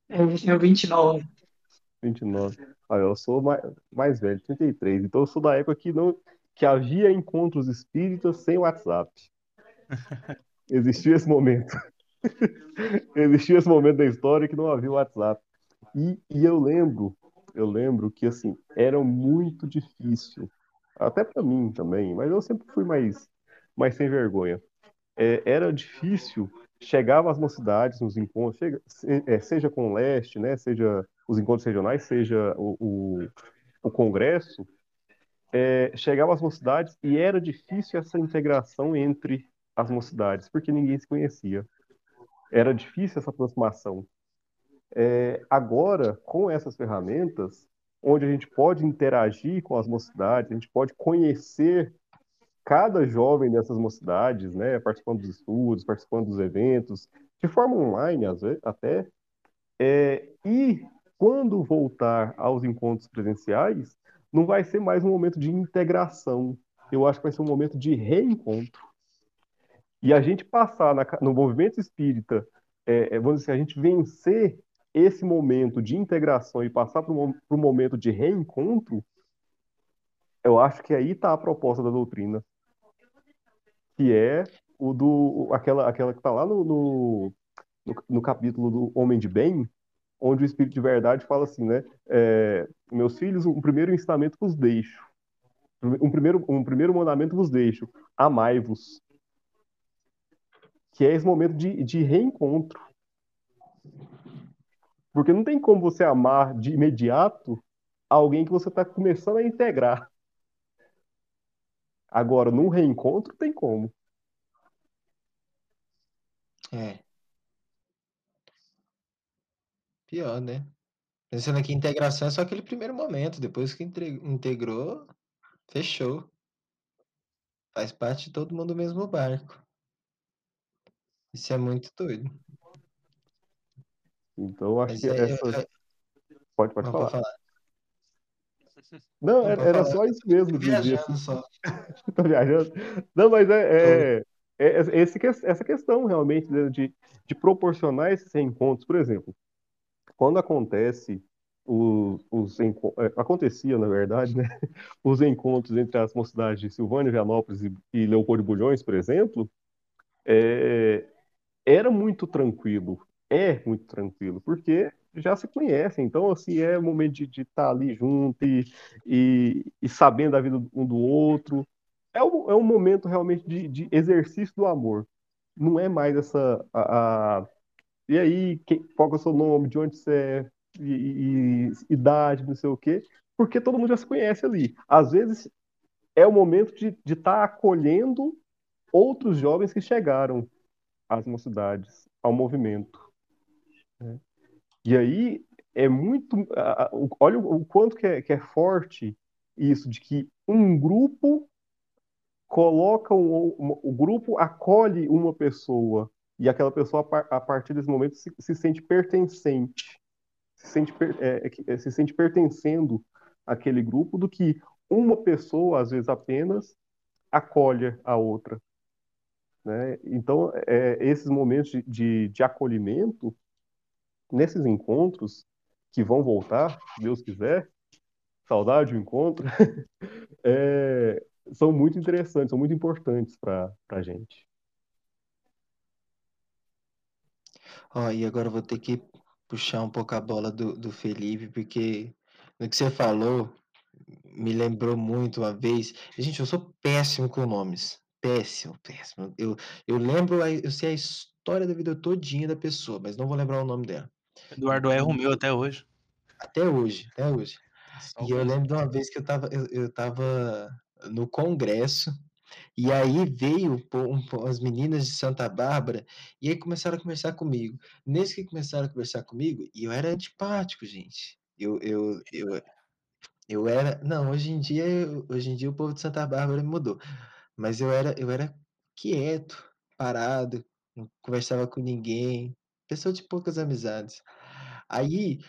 Eu tenho 29. 29. Ah, eu sou mais, mais velho, 33. Então eu sou da época que, não, que havia encontros espíritas sem WhatsApp. (laughs) Existia esse momento. (laughs) Existia esse momento da história que não havia WhatsApp. E, e eu lembro, eu lembro que assim, era muito difícil, até para mim também, mas eu sempre fui mais, mais sem vergonha. É, era difícil, chegava às mocidades, nos encontros, chega, é, seja com o leste, né, seja os encontros regionais, seja o, o, o congresso, é, chegava às mocidades e era difícil essa integração entre as mocidades, porque ninguém se conhecia. Era difícil essa aproximação. É, agora, com essas ferramentas, onde a gente pode interagir com as mocidades, a gente pode conhecer cada jovem dessas mocidades, né, participando dos estudos, participando dos eventos, de forma online, às vezes, até, é, e quando voltar aos encontros presenciais, não vai ser mais um momento de integração, eu acho que vai ser um momento de reencontro. E a gente passar na, no movimento espírita, é, é, vamos dizer, assim, a gente vencer esse momento de integração e passar para um momento de reencontro, eu acho que aí está a proposta da doutrina, que é o do aquela aquela que está lá no, no, no, no, capítulo do Homem de Bem, onde o Espírito de Verdade fala assim, né? É, meus filhos, um primeiro ensinamento vos deixo, um primeiro um primeiro mandamento vos deixo, amai-vos, que é esse momento de, de reencontro. Porque não tem como você amar de imediato alguém que você está começando a integrar. Agora, num reencontro, tem como. É. Pior, né? Pensando que integração é só aquele primeiro momento. Depois que integrou, fechou. Faz parte de todo mundo do mesmo barco. Isso é muito doido. Então, acho Mas que é, essa. Eu... Pode, pode falar. falar. Não, Não era, era só isso mesmo. Tô viajando só. (laughs) Tô viajando. Não, mas é, é, é, esse, essa questão realmente de, de proporcionar esses encontros. Por exemplo, quando acontece os, os é, acontecia, na verdade, né, (laughs) os encontros entre as mocidades de Silvânia, Vianópolis e, e Leopoldo Bulhões, por exemplo, é, era muito tranquilo, é muito tranquilo, porque já se conhecem, então assim é o momento de estar tá ali junto e, e, e, sabendo da vida um do outro. É um, é um momento realmente de, de exercício do amor. Não é mais essa. A, a e aí, quem, qual é o seu nome, de onde você é, e, e, idade, não sei o quê, porque todo mundo já se conhece ali. Às vezes é o momento de estar tá acolhendo outros jovens que chegaram às mocidades, ao movimento. Né? E aí é muito. Olha o quanto que é, que é forte isso, de que um grupo coloca um, o grupo acolhe uma pessoa e aquela pessoa a partir desse momento se, se sente pertencente se sente, é, é, se sente pertencendo àquele grupo do que uma pessoa às vezes apenas acolhe a outra né? Então, é, esses momentos de, de, acolhimento, nesses encontros, que vão voltar, se Deus quiser, saudade do encontro, (laughs) é, são muito interessantes, são muito importantes para a gente. Ó, e agora eu vou ter que puxar um pouco a bola do, do Felipe, porque no que você falou, me lembrou muito uma vez. Gente, eu sou péssimo com nomes péssimo, péssimo. Eu, eu lembro, eu sei a história da vida todinha da pessoa, mas não vou lembrar o nome dela. Eduardo o meu até hoje. Até hoje, até hoje. Só e eu lembro de uma vez que eu tava, eu, eu tava no congresso, e aí veio um, as meninas de Santa Bárbara, e aí começaram a conversar comigo. Nesse que começaram a conversar comigo, e eu era antipático, gente. Eu, eu, eu, eu era. Não, hoje em dia, hoje em dia o povo de Santa Bárbara mudou. Mas eu era eu era quieto, parado, não conversava com ninguém, pessoa de poucas amizades. Aí,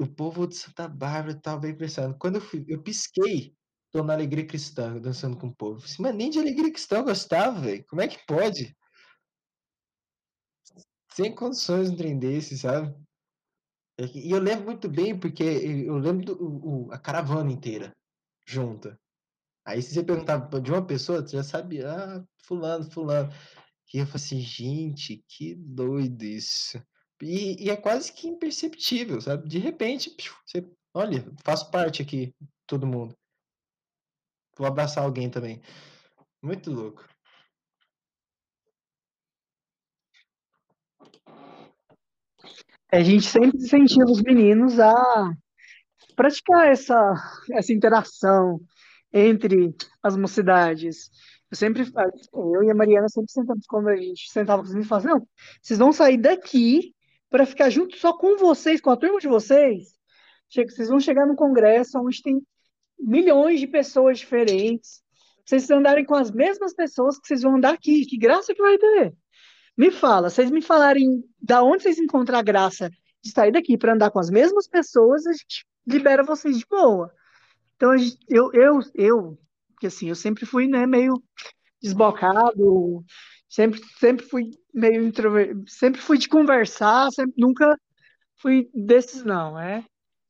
o povo de Santa Bárbara estava bem pensando. Quando eu fui eu pisquei, tô na alegria cristã, dançando com o povo. Assim, mas nem de alegria cristã eu gostava, velho. Como é que pode? Sem condições um trem desse, sabe? E eu lembro muito bem, porque eu lembro do, o, a caravana inteira junta. Aí se você perguntava de uma pessoa, você já sabia, ah, fulano, fulano. E eu falei assim, gente, que doido isso. E, e é quase que imperceptível, sabe? De repente, você, olha, faço parte aqui, todo mundo. Vou abraçar alguém também. Muito louco. A gente sempre incentiva os meninos a praticar essa, essa interação, entre as mocidades. Eu sempre, eu e a Mariana sempre sentamos, quando a gente sentava com os meninos, falava, não, vocês vão sair daqui para ficar junto só com vocês, com a turma de vocês. Vocês vão chegar no congresso onde tem milhões de pessoas diferentes. Vocês andarem com as mesmas pessoas que vocês vão andar aqui. Que graça que vai ter? Me fala, vocês me falarem da onde vocês encontrar graça de sair daqui para andar com as mesmas pessoas, a gente libera vocês de boa. Então, eu, eu, eu, porque assim, eu sempre fui, né, meio desbocado, sempre, sempre fui meio introvertido, sempre fui de conversar, sempre, nunca fui desses, não, é?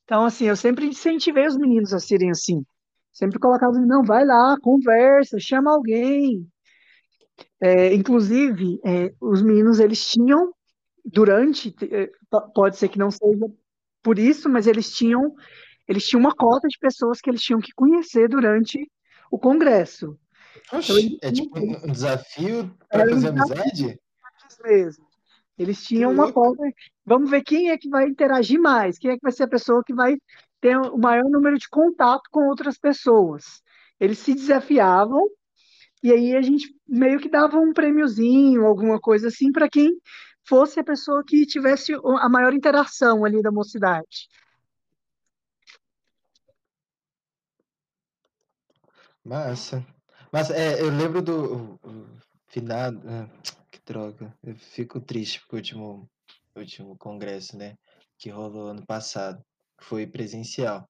Então, assim, eu sempre incentivei os meninos a serem assim. Sempre colocava, não, vai lá, conversa, chama alguém. É, inclusive, é, os meninos, eles tinham, durante, é, pode ser que não seja por isso, mas eles tinham, eles tinham uma cota de pessoas que eles tinham que conhecer durante o congresso. Oxi, então, é tipo um desafio para fazer amizade? Mesmo. Eles tinham uma cota. Vamos ver quem é que vai interagir mais, quem é que vai ser a pessoa que vai ter o maior número de contato com outras pessoas. Eles se desafiavam e aí a gente meio que dava um prêmiozinho, alguma coisa assim, para quem fosse a pessoa que tivesse a maior interação ali da mocidade. Massa. Mas é, eu lembro do final. Ah, que droga. Eu fico triste com o último, último congresso, né? Que rolou ano passado. Foi presencial.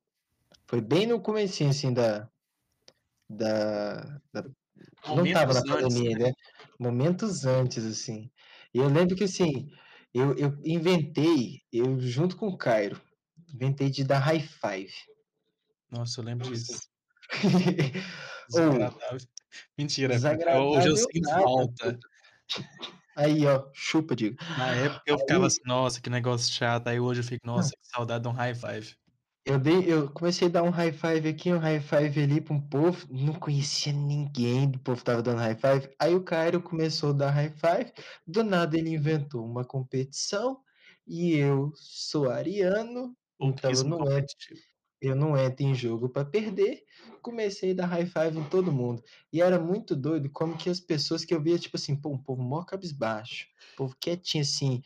Foi bem no comecinho, assim, da. Da. da... Não tava na pandemia, né? né? Momentos antes, assim. E eu lembro que, assim, eu, eu inventei, eu junto com o Cairo, inventei de dar high five. Nossa, eu lembro disso. (laughs) Desagradável. Mentira, desagradável hoje eu sinto nada. falta. Aí, ó, chupa, digo. Na época eu aí... ficava assim, nossa, que negócio chato. Aí hoje eu fico, (laughs) nossa, que saudade de um high five. Eu, dei, eu comecei a dar um high five aqui, um high five ali pra um povo. Não conhecia ninguém do povo que tava dando high five. Aí o Cairo começou a dar high five. Do nada ele inventou uma competição. E eu sou ariano. então eu não, entro, eu não entro em jogo para perder comecei a dar high five em todo mundo. E era muito doido como que as pessoas que eu via, tipo assim, pô, um povo mó cabisbaixo, um povo quietinho assim,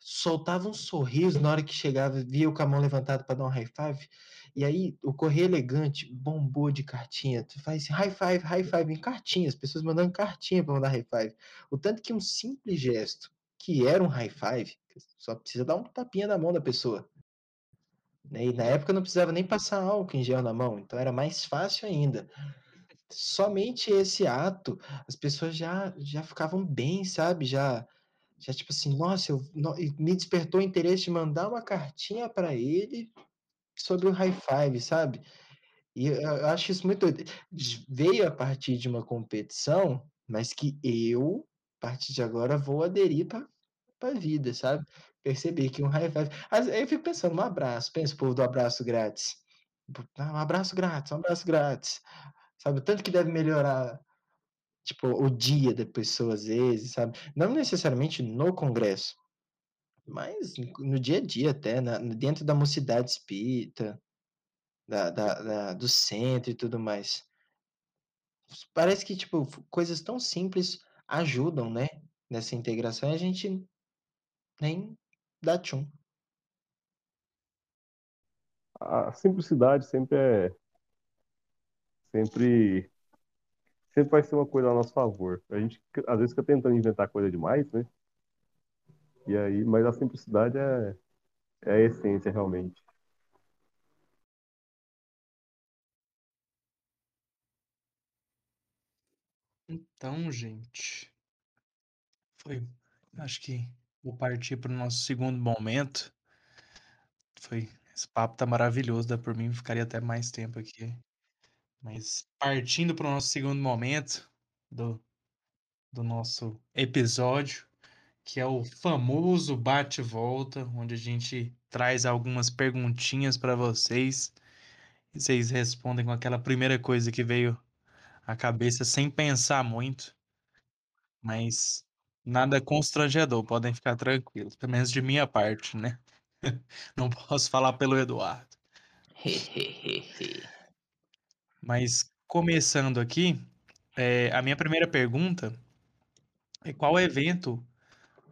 soltava um sorriso na hora que chegava, via o com a mão levantada para dar um high five. E aí, o Correio Elegante bombou de cartinha. Tu faz high five, high five em cartinha, as pessoas mandando cartinha para mandar high five. O tanto que um simples gesto, que era um high five, só precisa dar um tapinha na mão da pessoa. Né, e na época não precisava nem passar álcool em gel na mão, então era mais fácil ainda. Somente esse ato, as pessoas já, já ficavam bem, sabe? Já, já tipo assim, nossa, eu, me despertou o interesse de mandar uma cartinha para ele sobre o high five, sabe? E eu acho isso muito. Veio a partir de uma competição, mas que eu, a partir de agora, vou aderir para a vida, sabe? Perceber que um high five. Aí eu fico pensando, um abraço, pensa o povo do abraço grátis. Ah, um abraço grátis, um abraço grátis. Sabe, o tanto que deve melhorar, tipo, o dia da pessoa às vezes, sabe? Não necessariamente no congresso, mas no dia a dia até, na, dentro da mocidade espírita, da, da, da, do centro e tudo mais. Parece que, tipo, coisas tão simples ajudam, né? Nessa integração a gente nem dá tchum. A simplicidade sempre é. Sempre. Sempre vai ser uma coisa a nosso favor. A gente às vezes fica tentando inventar coisa demais, né? E aí, mas a simplicidade é, é a essência realmente. Então, gente, foi, acho que Vou partir para o nosso segundo momento. Foi, esse papo tá maravilhoso, dá por mim, ficaria até mais tempo aqui. Mas partindo para o nosso segundo momento do, do nosso episódio, que é o famoso bate-volta, onde a gente traz algumas perguntinhas para vocês e vocês respondem com aquela primeira coisa que veio à cabeça sem pensar muito. Mas Nada constrangedor, podem ficar tranquilos, pelo menos de minha parte, né? (laughs) Não posso falar pelo Eduardo. Mas começando aqui, É, a minha primeira pergunta é qual evento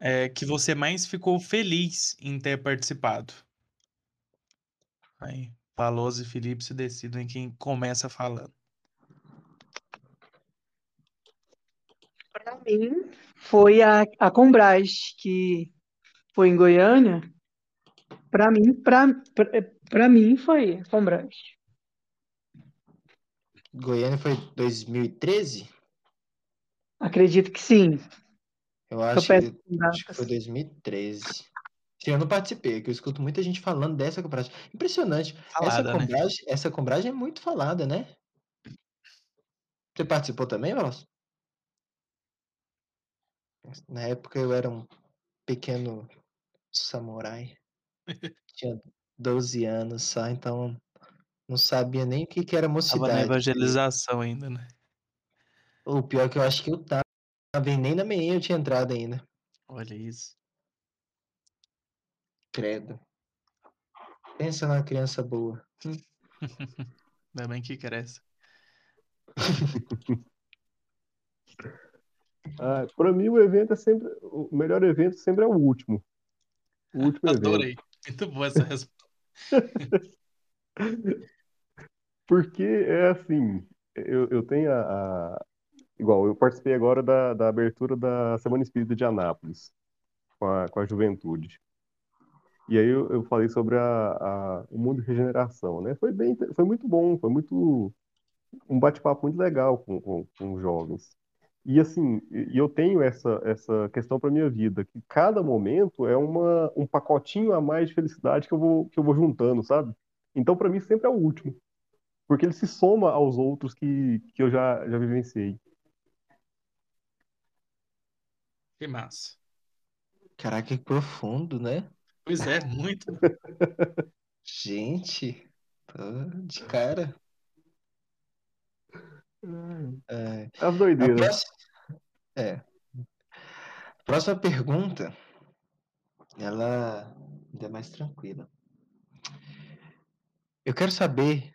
é, que você mais ficou feliz em ter participado? Aí, Paloso e Felipe se decidem quem começa falando. Para mim, foi a, a Combras, que foi em Goiânia. Para mim, para mim foi a Combras. Goiânia foi 2013? Acredito que sim. Eu acho, que, acho que foi 2013. Sim, eu não participei, que eu escuto muita gente falando dessa compragem. Impressionante. Falada, essa, né? compragem, né? essa compragem é muito falada, né? Você participou também, Veloso? Na época eu era um pequeno samurai. (laughs) Tinha 12 anos só, então não sabia nem o que, que era mocidade. Tava na evangelização ainda, né? O pior é que eu acho que eu tava, nem na meia eu tinha entrado ainda. Olha isso. Credo. Pensa numa criança boa. (laughs) Ainda bem que cresce. (laughs) ah, para mim o evento é sempre o melhor evento sempre é o último. O último Adorei. evento. Muito boa essa resposta. (laughs) Porque é assim, eu, eu tenho a, a, Igual, eu participei agora da, da abertura da Semana Espírita de Anápolis, com a, com a juventude. E aí eu, eu falei sobre a, a, o mundo de regeneração, né? Foi bem, foi muito bom, foi muito um bate-papo muito legal com, com, com os jovens. E assim, e eu tenho essa, essa questão para minha vida, que cada momento é uma, um pacotinho a mais de felicidade que eu vou, que eu vou juntando, sabe? Então, para mim, sempre é o último. Porque ele se soma aos outros que, que eu já, já vivenciei. Que massa. Caraca, que profundo, né? Pois é, muito. (laughs) Gente, tô de cara. É, As doideiras. Próxima, é. Próxima pergunta, ela é mais tranquila. Eu quero saber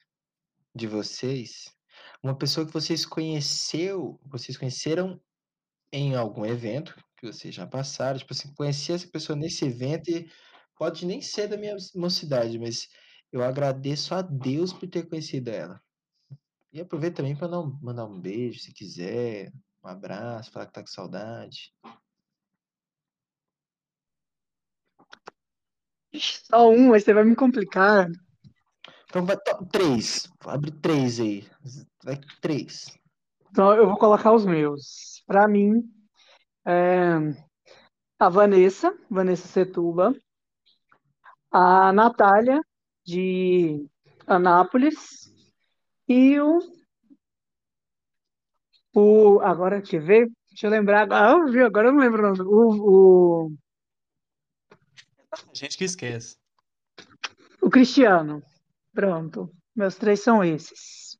de vocês uma pessoa que vocês conheceu, vocês conheceram em algum evento que vocês já passaram, tipo assim, conheci essa pessoa nesse evento e pode nem ser da minha mocidade, mas eu agradeço a Deus por ter conhecido ela. E aproveito também para mandar um beijo, se quiser, um abraço, falar que tá com saudade. Só um, aí você vai me complicar. Então vai três. Abre três aí. Vai três. Então eu vou colocar os meus. Para mim, é, a Vanessa, Vanessa Setuba, a Natália, de Anápolis, e o, o agora deixa eu ver, deixa eu lembrar, ah, agora eu não lembro o nome, o, o... gente que esquece. O Cristiano, pronto, meus três são esses.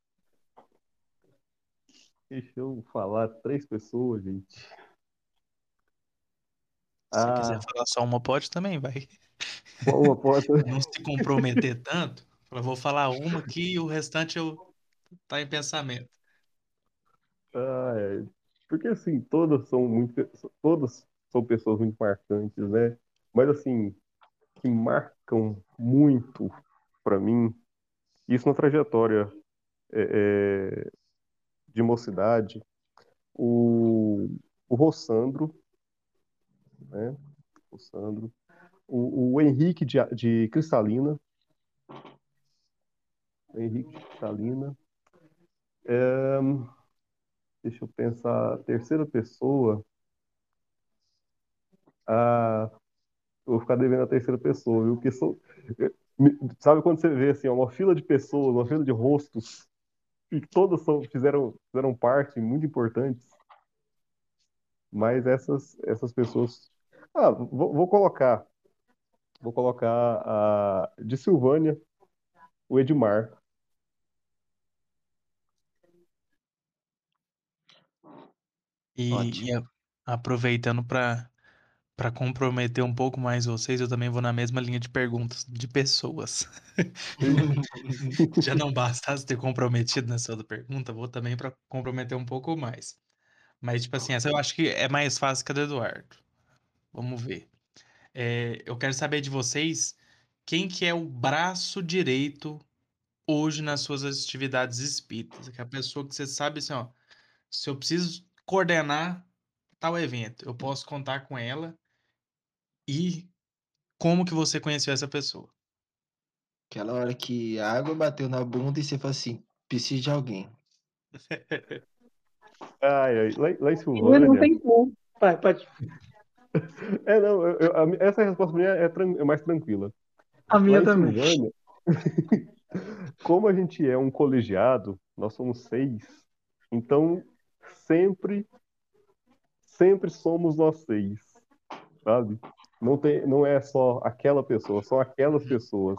Deixa eu falar três pessoas, gente. Se ah. quiser falar só uma, pode também, vai. Uma pode. (laughs) Não se comprometer tanto. Eu vou falar uma aqui e o restante eu tá em pensamento. Ah, é. Porque assim, todas são muito. Todas são pessoas muito marcantes, né? Mas assim, que marcam muito para mim, isso na trajetória é, é, de mocidade, o, o Rossandro, né? O Sandro. O, o Henrique de, de Cristalina. Henrique de Cristalina. É, deixa eu pensar. Terceira pessoa. Ah, vou ficar devendo a terceira pessoa, viu? Porque sou, sabe quando você vê assim, uma fila de pessoas, uma fila de rostos, e todas fizeram, fizeram parte muito importantes. Mas essas, essas pessoas ah, vou, vou colocar. Vou colocar a de Silvânia, o Edmar. E, e aproveitando para Pra comprometer um pouco mais vocês, eu também vou na mesma linha de perguntas de pessoas. (laughs) Já não bastasse ter comprometido nessa outra pergunta, vou também pra comprometer um pouco mais. Mas, tipo assim, essa eu acho que é mais fácil que a do Eduardo. Vamos ver. Eh, eu quero saber de vocês quem que é o braço direito hoje nas suas atividades espíritas. Que é a pessoa que você sabe assim, ó, se eu preciso coordenar tal evento, eu posso contar com ela. E como que você conheceu essa pessoa? Aquela hora que a água bateu na bunda e você fala assim: preciso de alguém. (laughs) Ai, ai, lá, lá em E não Silvânia. tem como. Vai, pode. (laughs) É, não, eu- eu- a essa resposta minha é, tran- é mais tranquila. A minha também. Silvânia, (laughs) como a gente é um colegiado, nós somos seis, então sempre, sempre somos nós seis, sabe? Não tem, não é só aquela pessoa, são aquelas pessoas.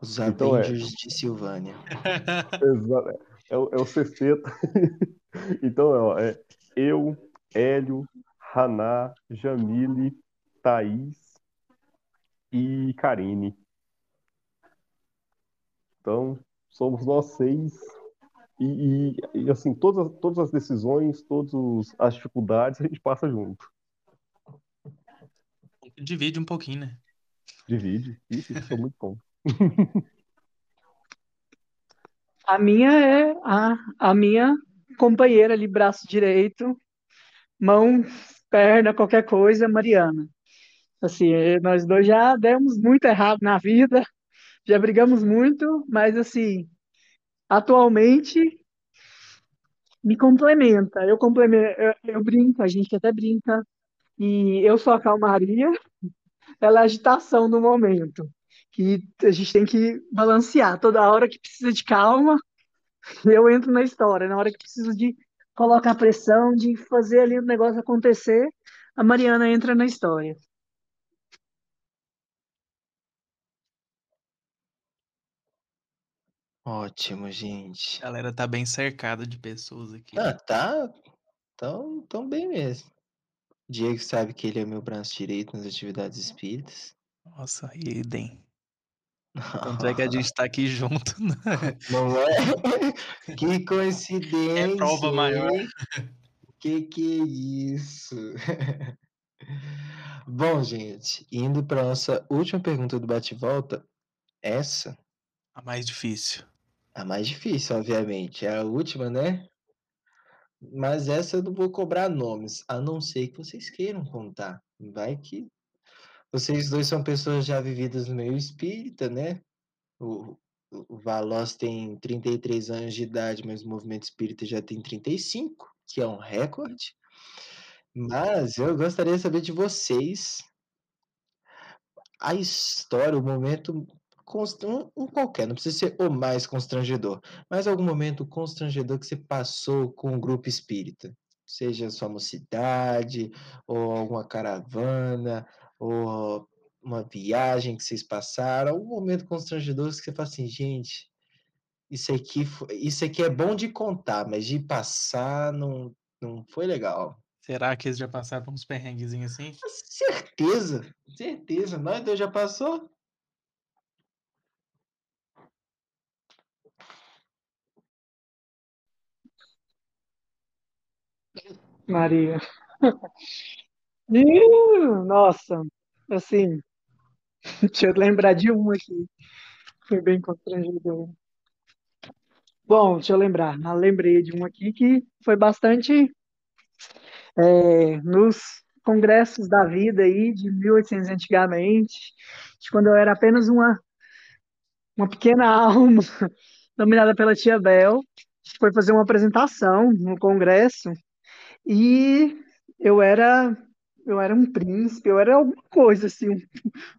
Os Então é. Avengers de Silvânia. (laughs) Exa- É, o- é o sexteto. (laughs) Então, ó, é eu, Hélio, Haná, Jamile, Thaís e Karine. Então, somos nós seis. E, e- e, assim, todas, todas as decisões, todas as dificuldades, a gente passa junto. Divide um pouquinho, né? Divide. Isso, isso é muito bom. A minha é a, a minha companheira ali, braço direito, mão, perna, qualquer coisa, Mariana. Assim, eh, nós dois já demos muito errado na vida, já brigamos muito, mas assim, atualmente me complementa. Eu complemento, eu, eu brinco, a gente até brinca, e eu sou a calmaria, ela é a agitação do momento. Que a gente tem que balancear. Toda hora que precisa de calma, (laughs) eu entro na história. Na hora que preciso de colocar pressão, de fazer ali o negócio acontecer, a Mariana entra na história. Ótimo, A gente. galera tá bem cercada de pessoas aqui. Ah, tá. Tão, tão bem mesmo. Diego sabe que ele é meu braço direito nas atividades espíritas. Nossa, idem. Tanto é que a (laughs) gente tá aqui junto. (laughs) né? Não é? (laughs) Que coincidência, É prova maior. Que que é isso? Bom, gente, indo para nossa última pergunta do bate-volta, essa, A mais difícil. A mais difícil, obviamente, é a última, né? Mas essa eu não vou cobrar nomes, a não ser que vocês queiram contar. Vai que vocês dois são pessoas já vividas no meio espírita, né? O, o tem 33 anos de idade, mas o movimento espírita já tem 35, que é um recorde. Mas eu gostaria de saber de vocês a história, o momento um, um qualquer, não precisa ser o mais constrangedor, mas algum momento constrangedor que você passou com o grupo espírita, seja sua mocidade, ou alguma caravana, ou uma viagem que vocês passaram, algum momento constrangedor que você fala assim, gente, isso aqui, isso aqui é bom de contar, mas de passar não, não foi legal. Será que eles já passaram por uns perrenguezinhos assim? Certeza, certeza. Nós dois já passou? Maria. (laughs) Ih, nossa, assim, (laughs) deixa eu lembrar de uma aqui. Foi bem constrangedor. Bom, deixa eu lembrar. Ah, lembrei de uma aqui que foi bastante é, nos congressos da vida aí, de 1800 antigamente, de quando eu era apenas uma, uma pequena (laughs) alma, dominada pela tia Bel. Foi fazer uma apresentação no congresso e eu era eu era um príncipe, eu era alguma coisa assim, um,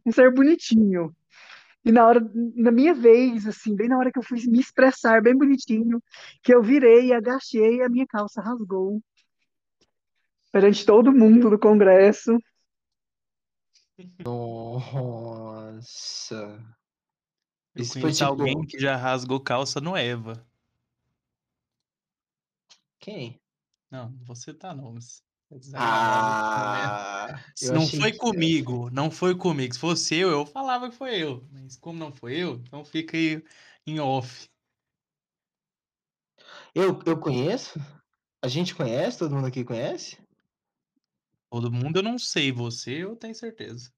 um ser bonitinho. E na hora, na minha vez, assim, bem na hora que eu fui me expressar bem bonitinho, que eu virei, agachei e a minha calça rasgou perante todo mundo do congresso. Nossa. Eu Isso foi tipo. alguém que já rasgou calça no Eva. Quem? Não, você tá nomes. É né? Ah, (laughs) não foi comigo, não foi comigo. Se fosse eu, eu falava que foi eu. Mas como não foi eu, então fica aí em off. eu, eu conheço? A gente conhece? Todo mundo aqui conhece? Todo mundo eu não sei, você eu tenho certeza.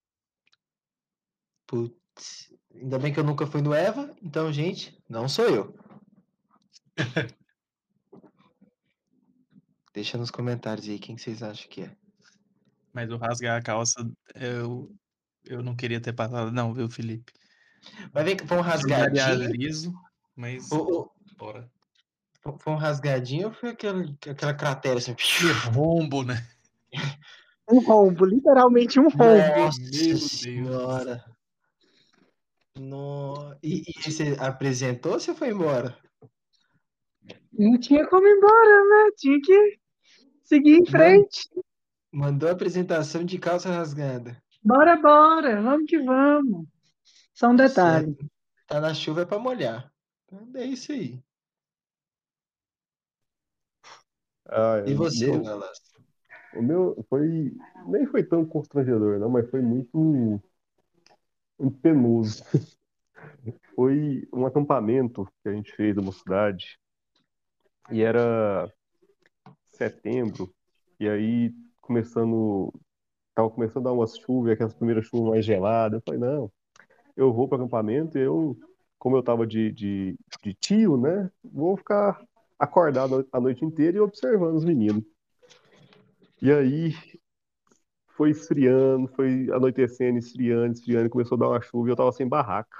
Putz, ainda bem que eu nunca fui no Eva, então, gente, não sou eu. (laughs) Deixa nos comentários aí quem que vocês acham que é. Mas o rasgar a calça, eu, eu não queria ter passado, não, viu, Felipe? Mas vem, foi um rasgadinho? liso, mas Ou, ou- bora. foi um rasgadinho ou foi aquele, aquela cratera assim? Que rombo, né? Um rombo, literalmente um rombo. Nossa Meu Deus. senhora. No... E, e você apresentou ou você foi embora? Não tinha como ir embora, né? Tinha que seguir em frente. Mandou a apresentação de calça rasgada. Bora, bora, vamos que vamos. Só um detalhe. Certo. Tá na chuva é pra molhar. Então é isso aí. Ah, E você, meu- Galas? O meu foi. Nem foi tão constrangedor, não, mas foi muito, muito penoso. (laughs) Foi um acampamento que a gente fez numa cidade. E era setembro. E aí, começando. Tava começando a dar umas chuvas, aquelas primeiras chuvas mais geladas. Eu falei, não, eu vou para acampamento e eu, como eu tava de, de, de tio, né? Vou ficar acordado a noite inteira e observando os meninos. E aí foi esfriando, foi anoitecendo, esfriando, esfriando, começou a dar uma chuva e eu tava sem barraca.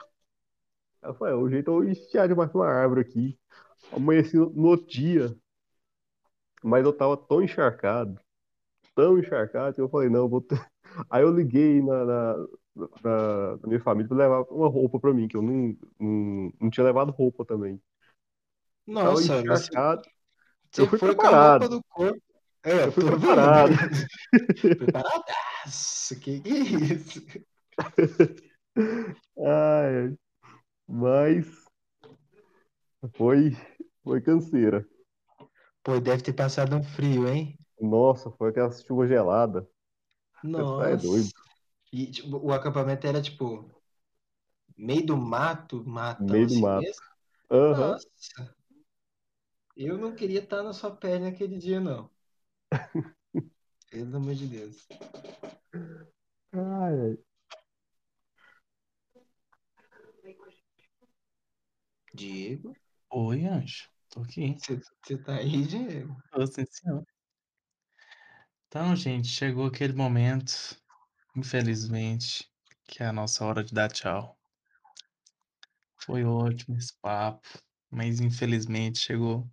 Eu falei, "É, o jeito é eu enfiar debaixo de uma árvore aqui. Amanheci no outro dia, mas eu tava tão encharcado, tão encharcado, que eu falei, não, eu vou ter... (laughs) Aí eu liguei na, na, na- na minha família pra levar uma roupa pra mim, que eu não, não, não tinha levado roupa também. Tava Nossa, você, encharcado. você eu fui foi preparado. do corpo. É, Eu fui preparado. (laughs) Preparadaço. Que que é isso? (laughs) Ai, mas foi, foi canseira. Pô, deve ter passado um frio, hein? Nossa, foi aquela chuva gelada. Nossa. é doido. E tipo, o acampamento era tipo meio do mato, matão Meio do assim mato. mesmo? Aham. Nossa. Eu não queria estar na sua pele naquele dia, não. (laughs) Pelo amor de Deus. Ai, ai. Diego, Oi, anjo. Tô aqui. você tá aí, Diego? Tô sim, senhor. Então, gente, chegou aquele momento, infelizmente, que é a nossa hora de dar tchau. Foi ótimo esse papo, mas infelizmente chegou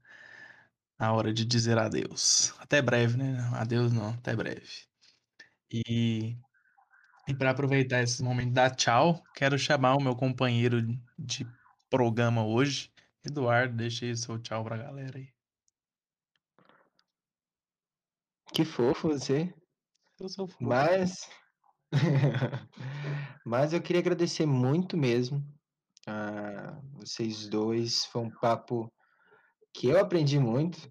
a hora de dizer adeus. Até breve, né? Adeus não, até breve. E, e para aproveitar esse momento dar tchau, quero chamar o meu companheiro de programa hoje, Eduardo. Deixa aí o seu tchau pra galera aí. Que fofo você. Eu sou fofo. Mas. (laughs) Mas eu queria agradecer muito mesmo a vocês dois. Foi um papo que eu aprendi muito.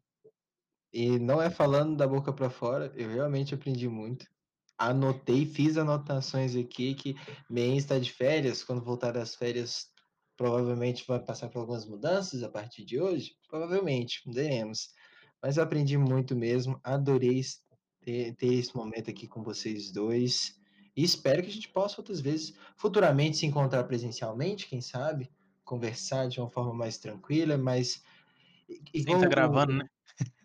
E não é falando da boca para fora, eu realmente aprendi muito. Anotei, fiz anotações aqui que Meia está de férias. Quando voltar das férias, provavelmente vai passar por algumas mudanças a partir de hoje. Provavelmente, mudaremos. Mas eu aprendi muito mesmo. Adorei ter, ter esse momento aqui com vocês dois. E espero que a gente possa outras vezes, futuramente, se encontrar presencialmente, quem sabe, conversar de uma forma mais tranquila, mas. igual tá o- gravando, né?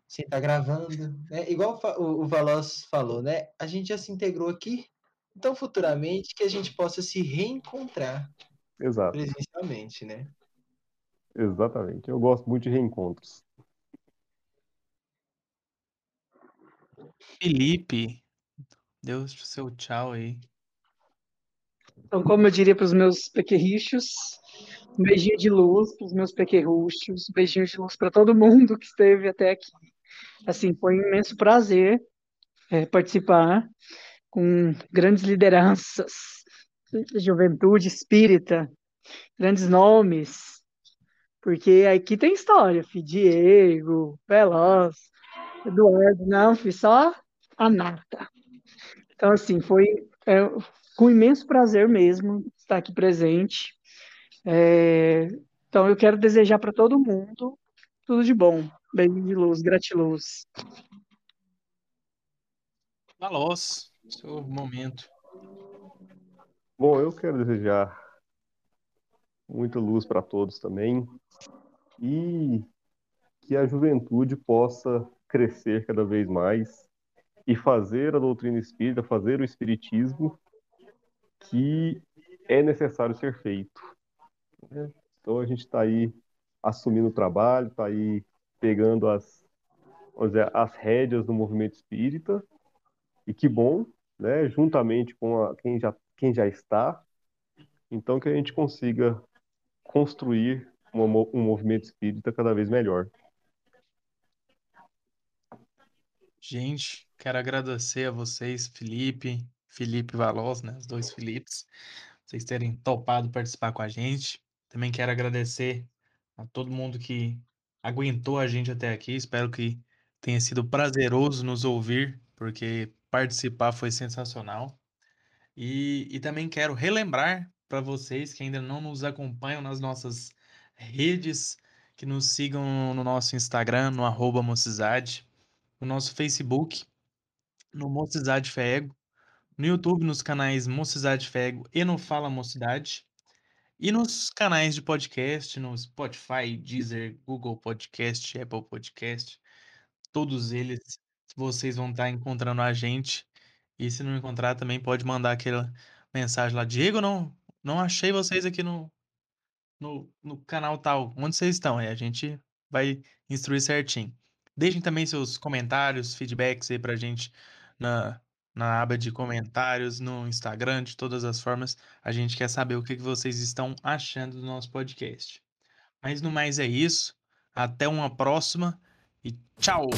sem estar gravando, né? Igual o, o Valois falou, né? A gente já se integrou aqui, então futuramente que a gente possa se reencontrar Exato, presencialmente, né? exatamente. Eu gosto muito de reencontros. Felipe, deu o seu tchau aí. Então, como eu diria para os meus pequerrichos, um beijinho de luz para os meus pequerruchos, um beijinho de luz para todo mundo que esteve até aqui. Assim, foi um imenso prazer é, participar com grandes lideranças, juventude espírita, grandes nomes, porque aqui tem história, fi, Diego, Veloz, Eduardo, não, fi, só a nata. Então, assim, foi é, com imenso prazer mesmo estar aqui presente. É, então, eu quero desejar para todo mundo tudo de bom. Beijo de luz, gratiluz. Valós, seu momento. Bom, eu quero desejar muita luz para todos também e que a juventude possa crescer cada vez mais e fazer a doutrina espírita, fazer o espiritismo que é necessário ser feito. Né? Então a gente está aí assumindo o trabalho, está aí pegando as, dizer, as rédeas do movimento espírita e que bom, né? Juntamente com a, quem já quem já está, então que a gente consiga construir um, um movimento espírita cada vez melhor. Gente, quero agradecer a vocês, Felipe, Felipe Valós, né? Os dois Filipes, vocês terem topado participar com a gente. Também quero agradecer a todo mundo que aguentou a gente até aqui. Espero que tenha sido prazeroso nos ouvir, porque participar foi sensacional. E, e também quero relembrar para vocês que ainda não nos acompanham nas nossas redes, que nos sigam no nosso Instagram, no arroba Mocizade no nosso Facebook, no Mocidade Fego, no YouTube, nos canais Mocidade Fego e no Fala Mocidade, e nos canais de podcast, no Spotify, Deezer, Google Podcast, Apple Podcast, todos eles vocês vão estar encontrando a gente. E se não encontrar, também pode mandar aquela mensagem lá. Diego, não, não achei vocês aqui no, no, no canal tal. Onde vocês estão? Aí a gente vai instruir certinho. Deixem também seus comentários, feedbacks aí pra gente na, na aba de comentários, no Instagram, de todas as formas. A gente quer saber o que vocês estão achando do nosso podcast. Mas no mais é isso. Até uma próxima e tchau!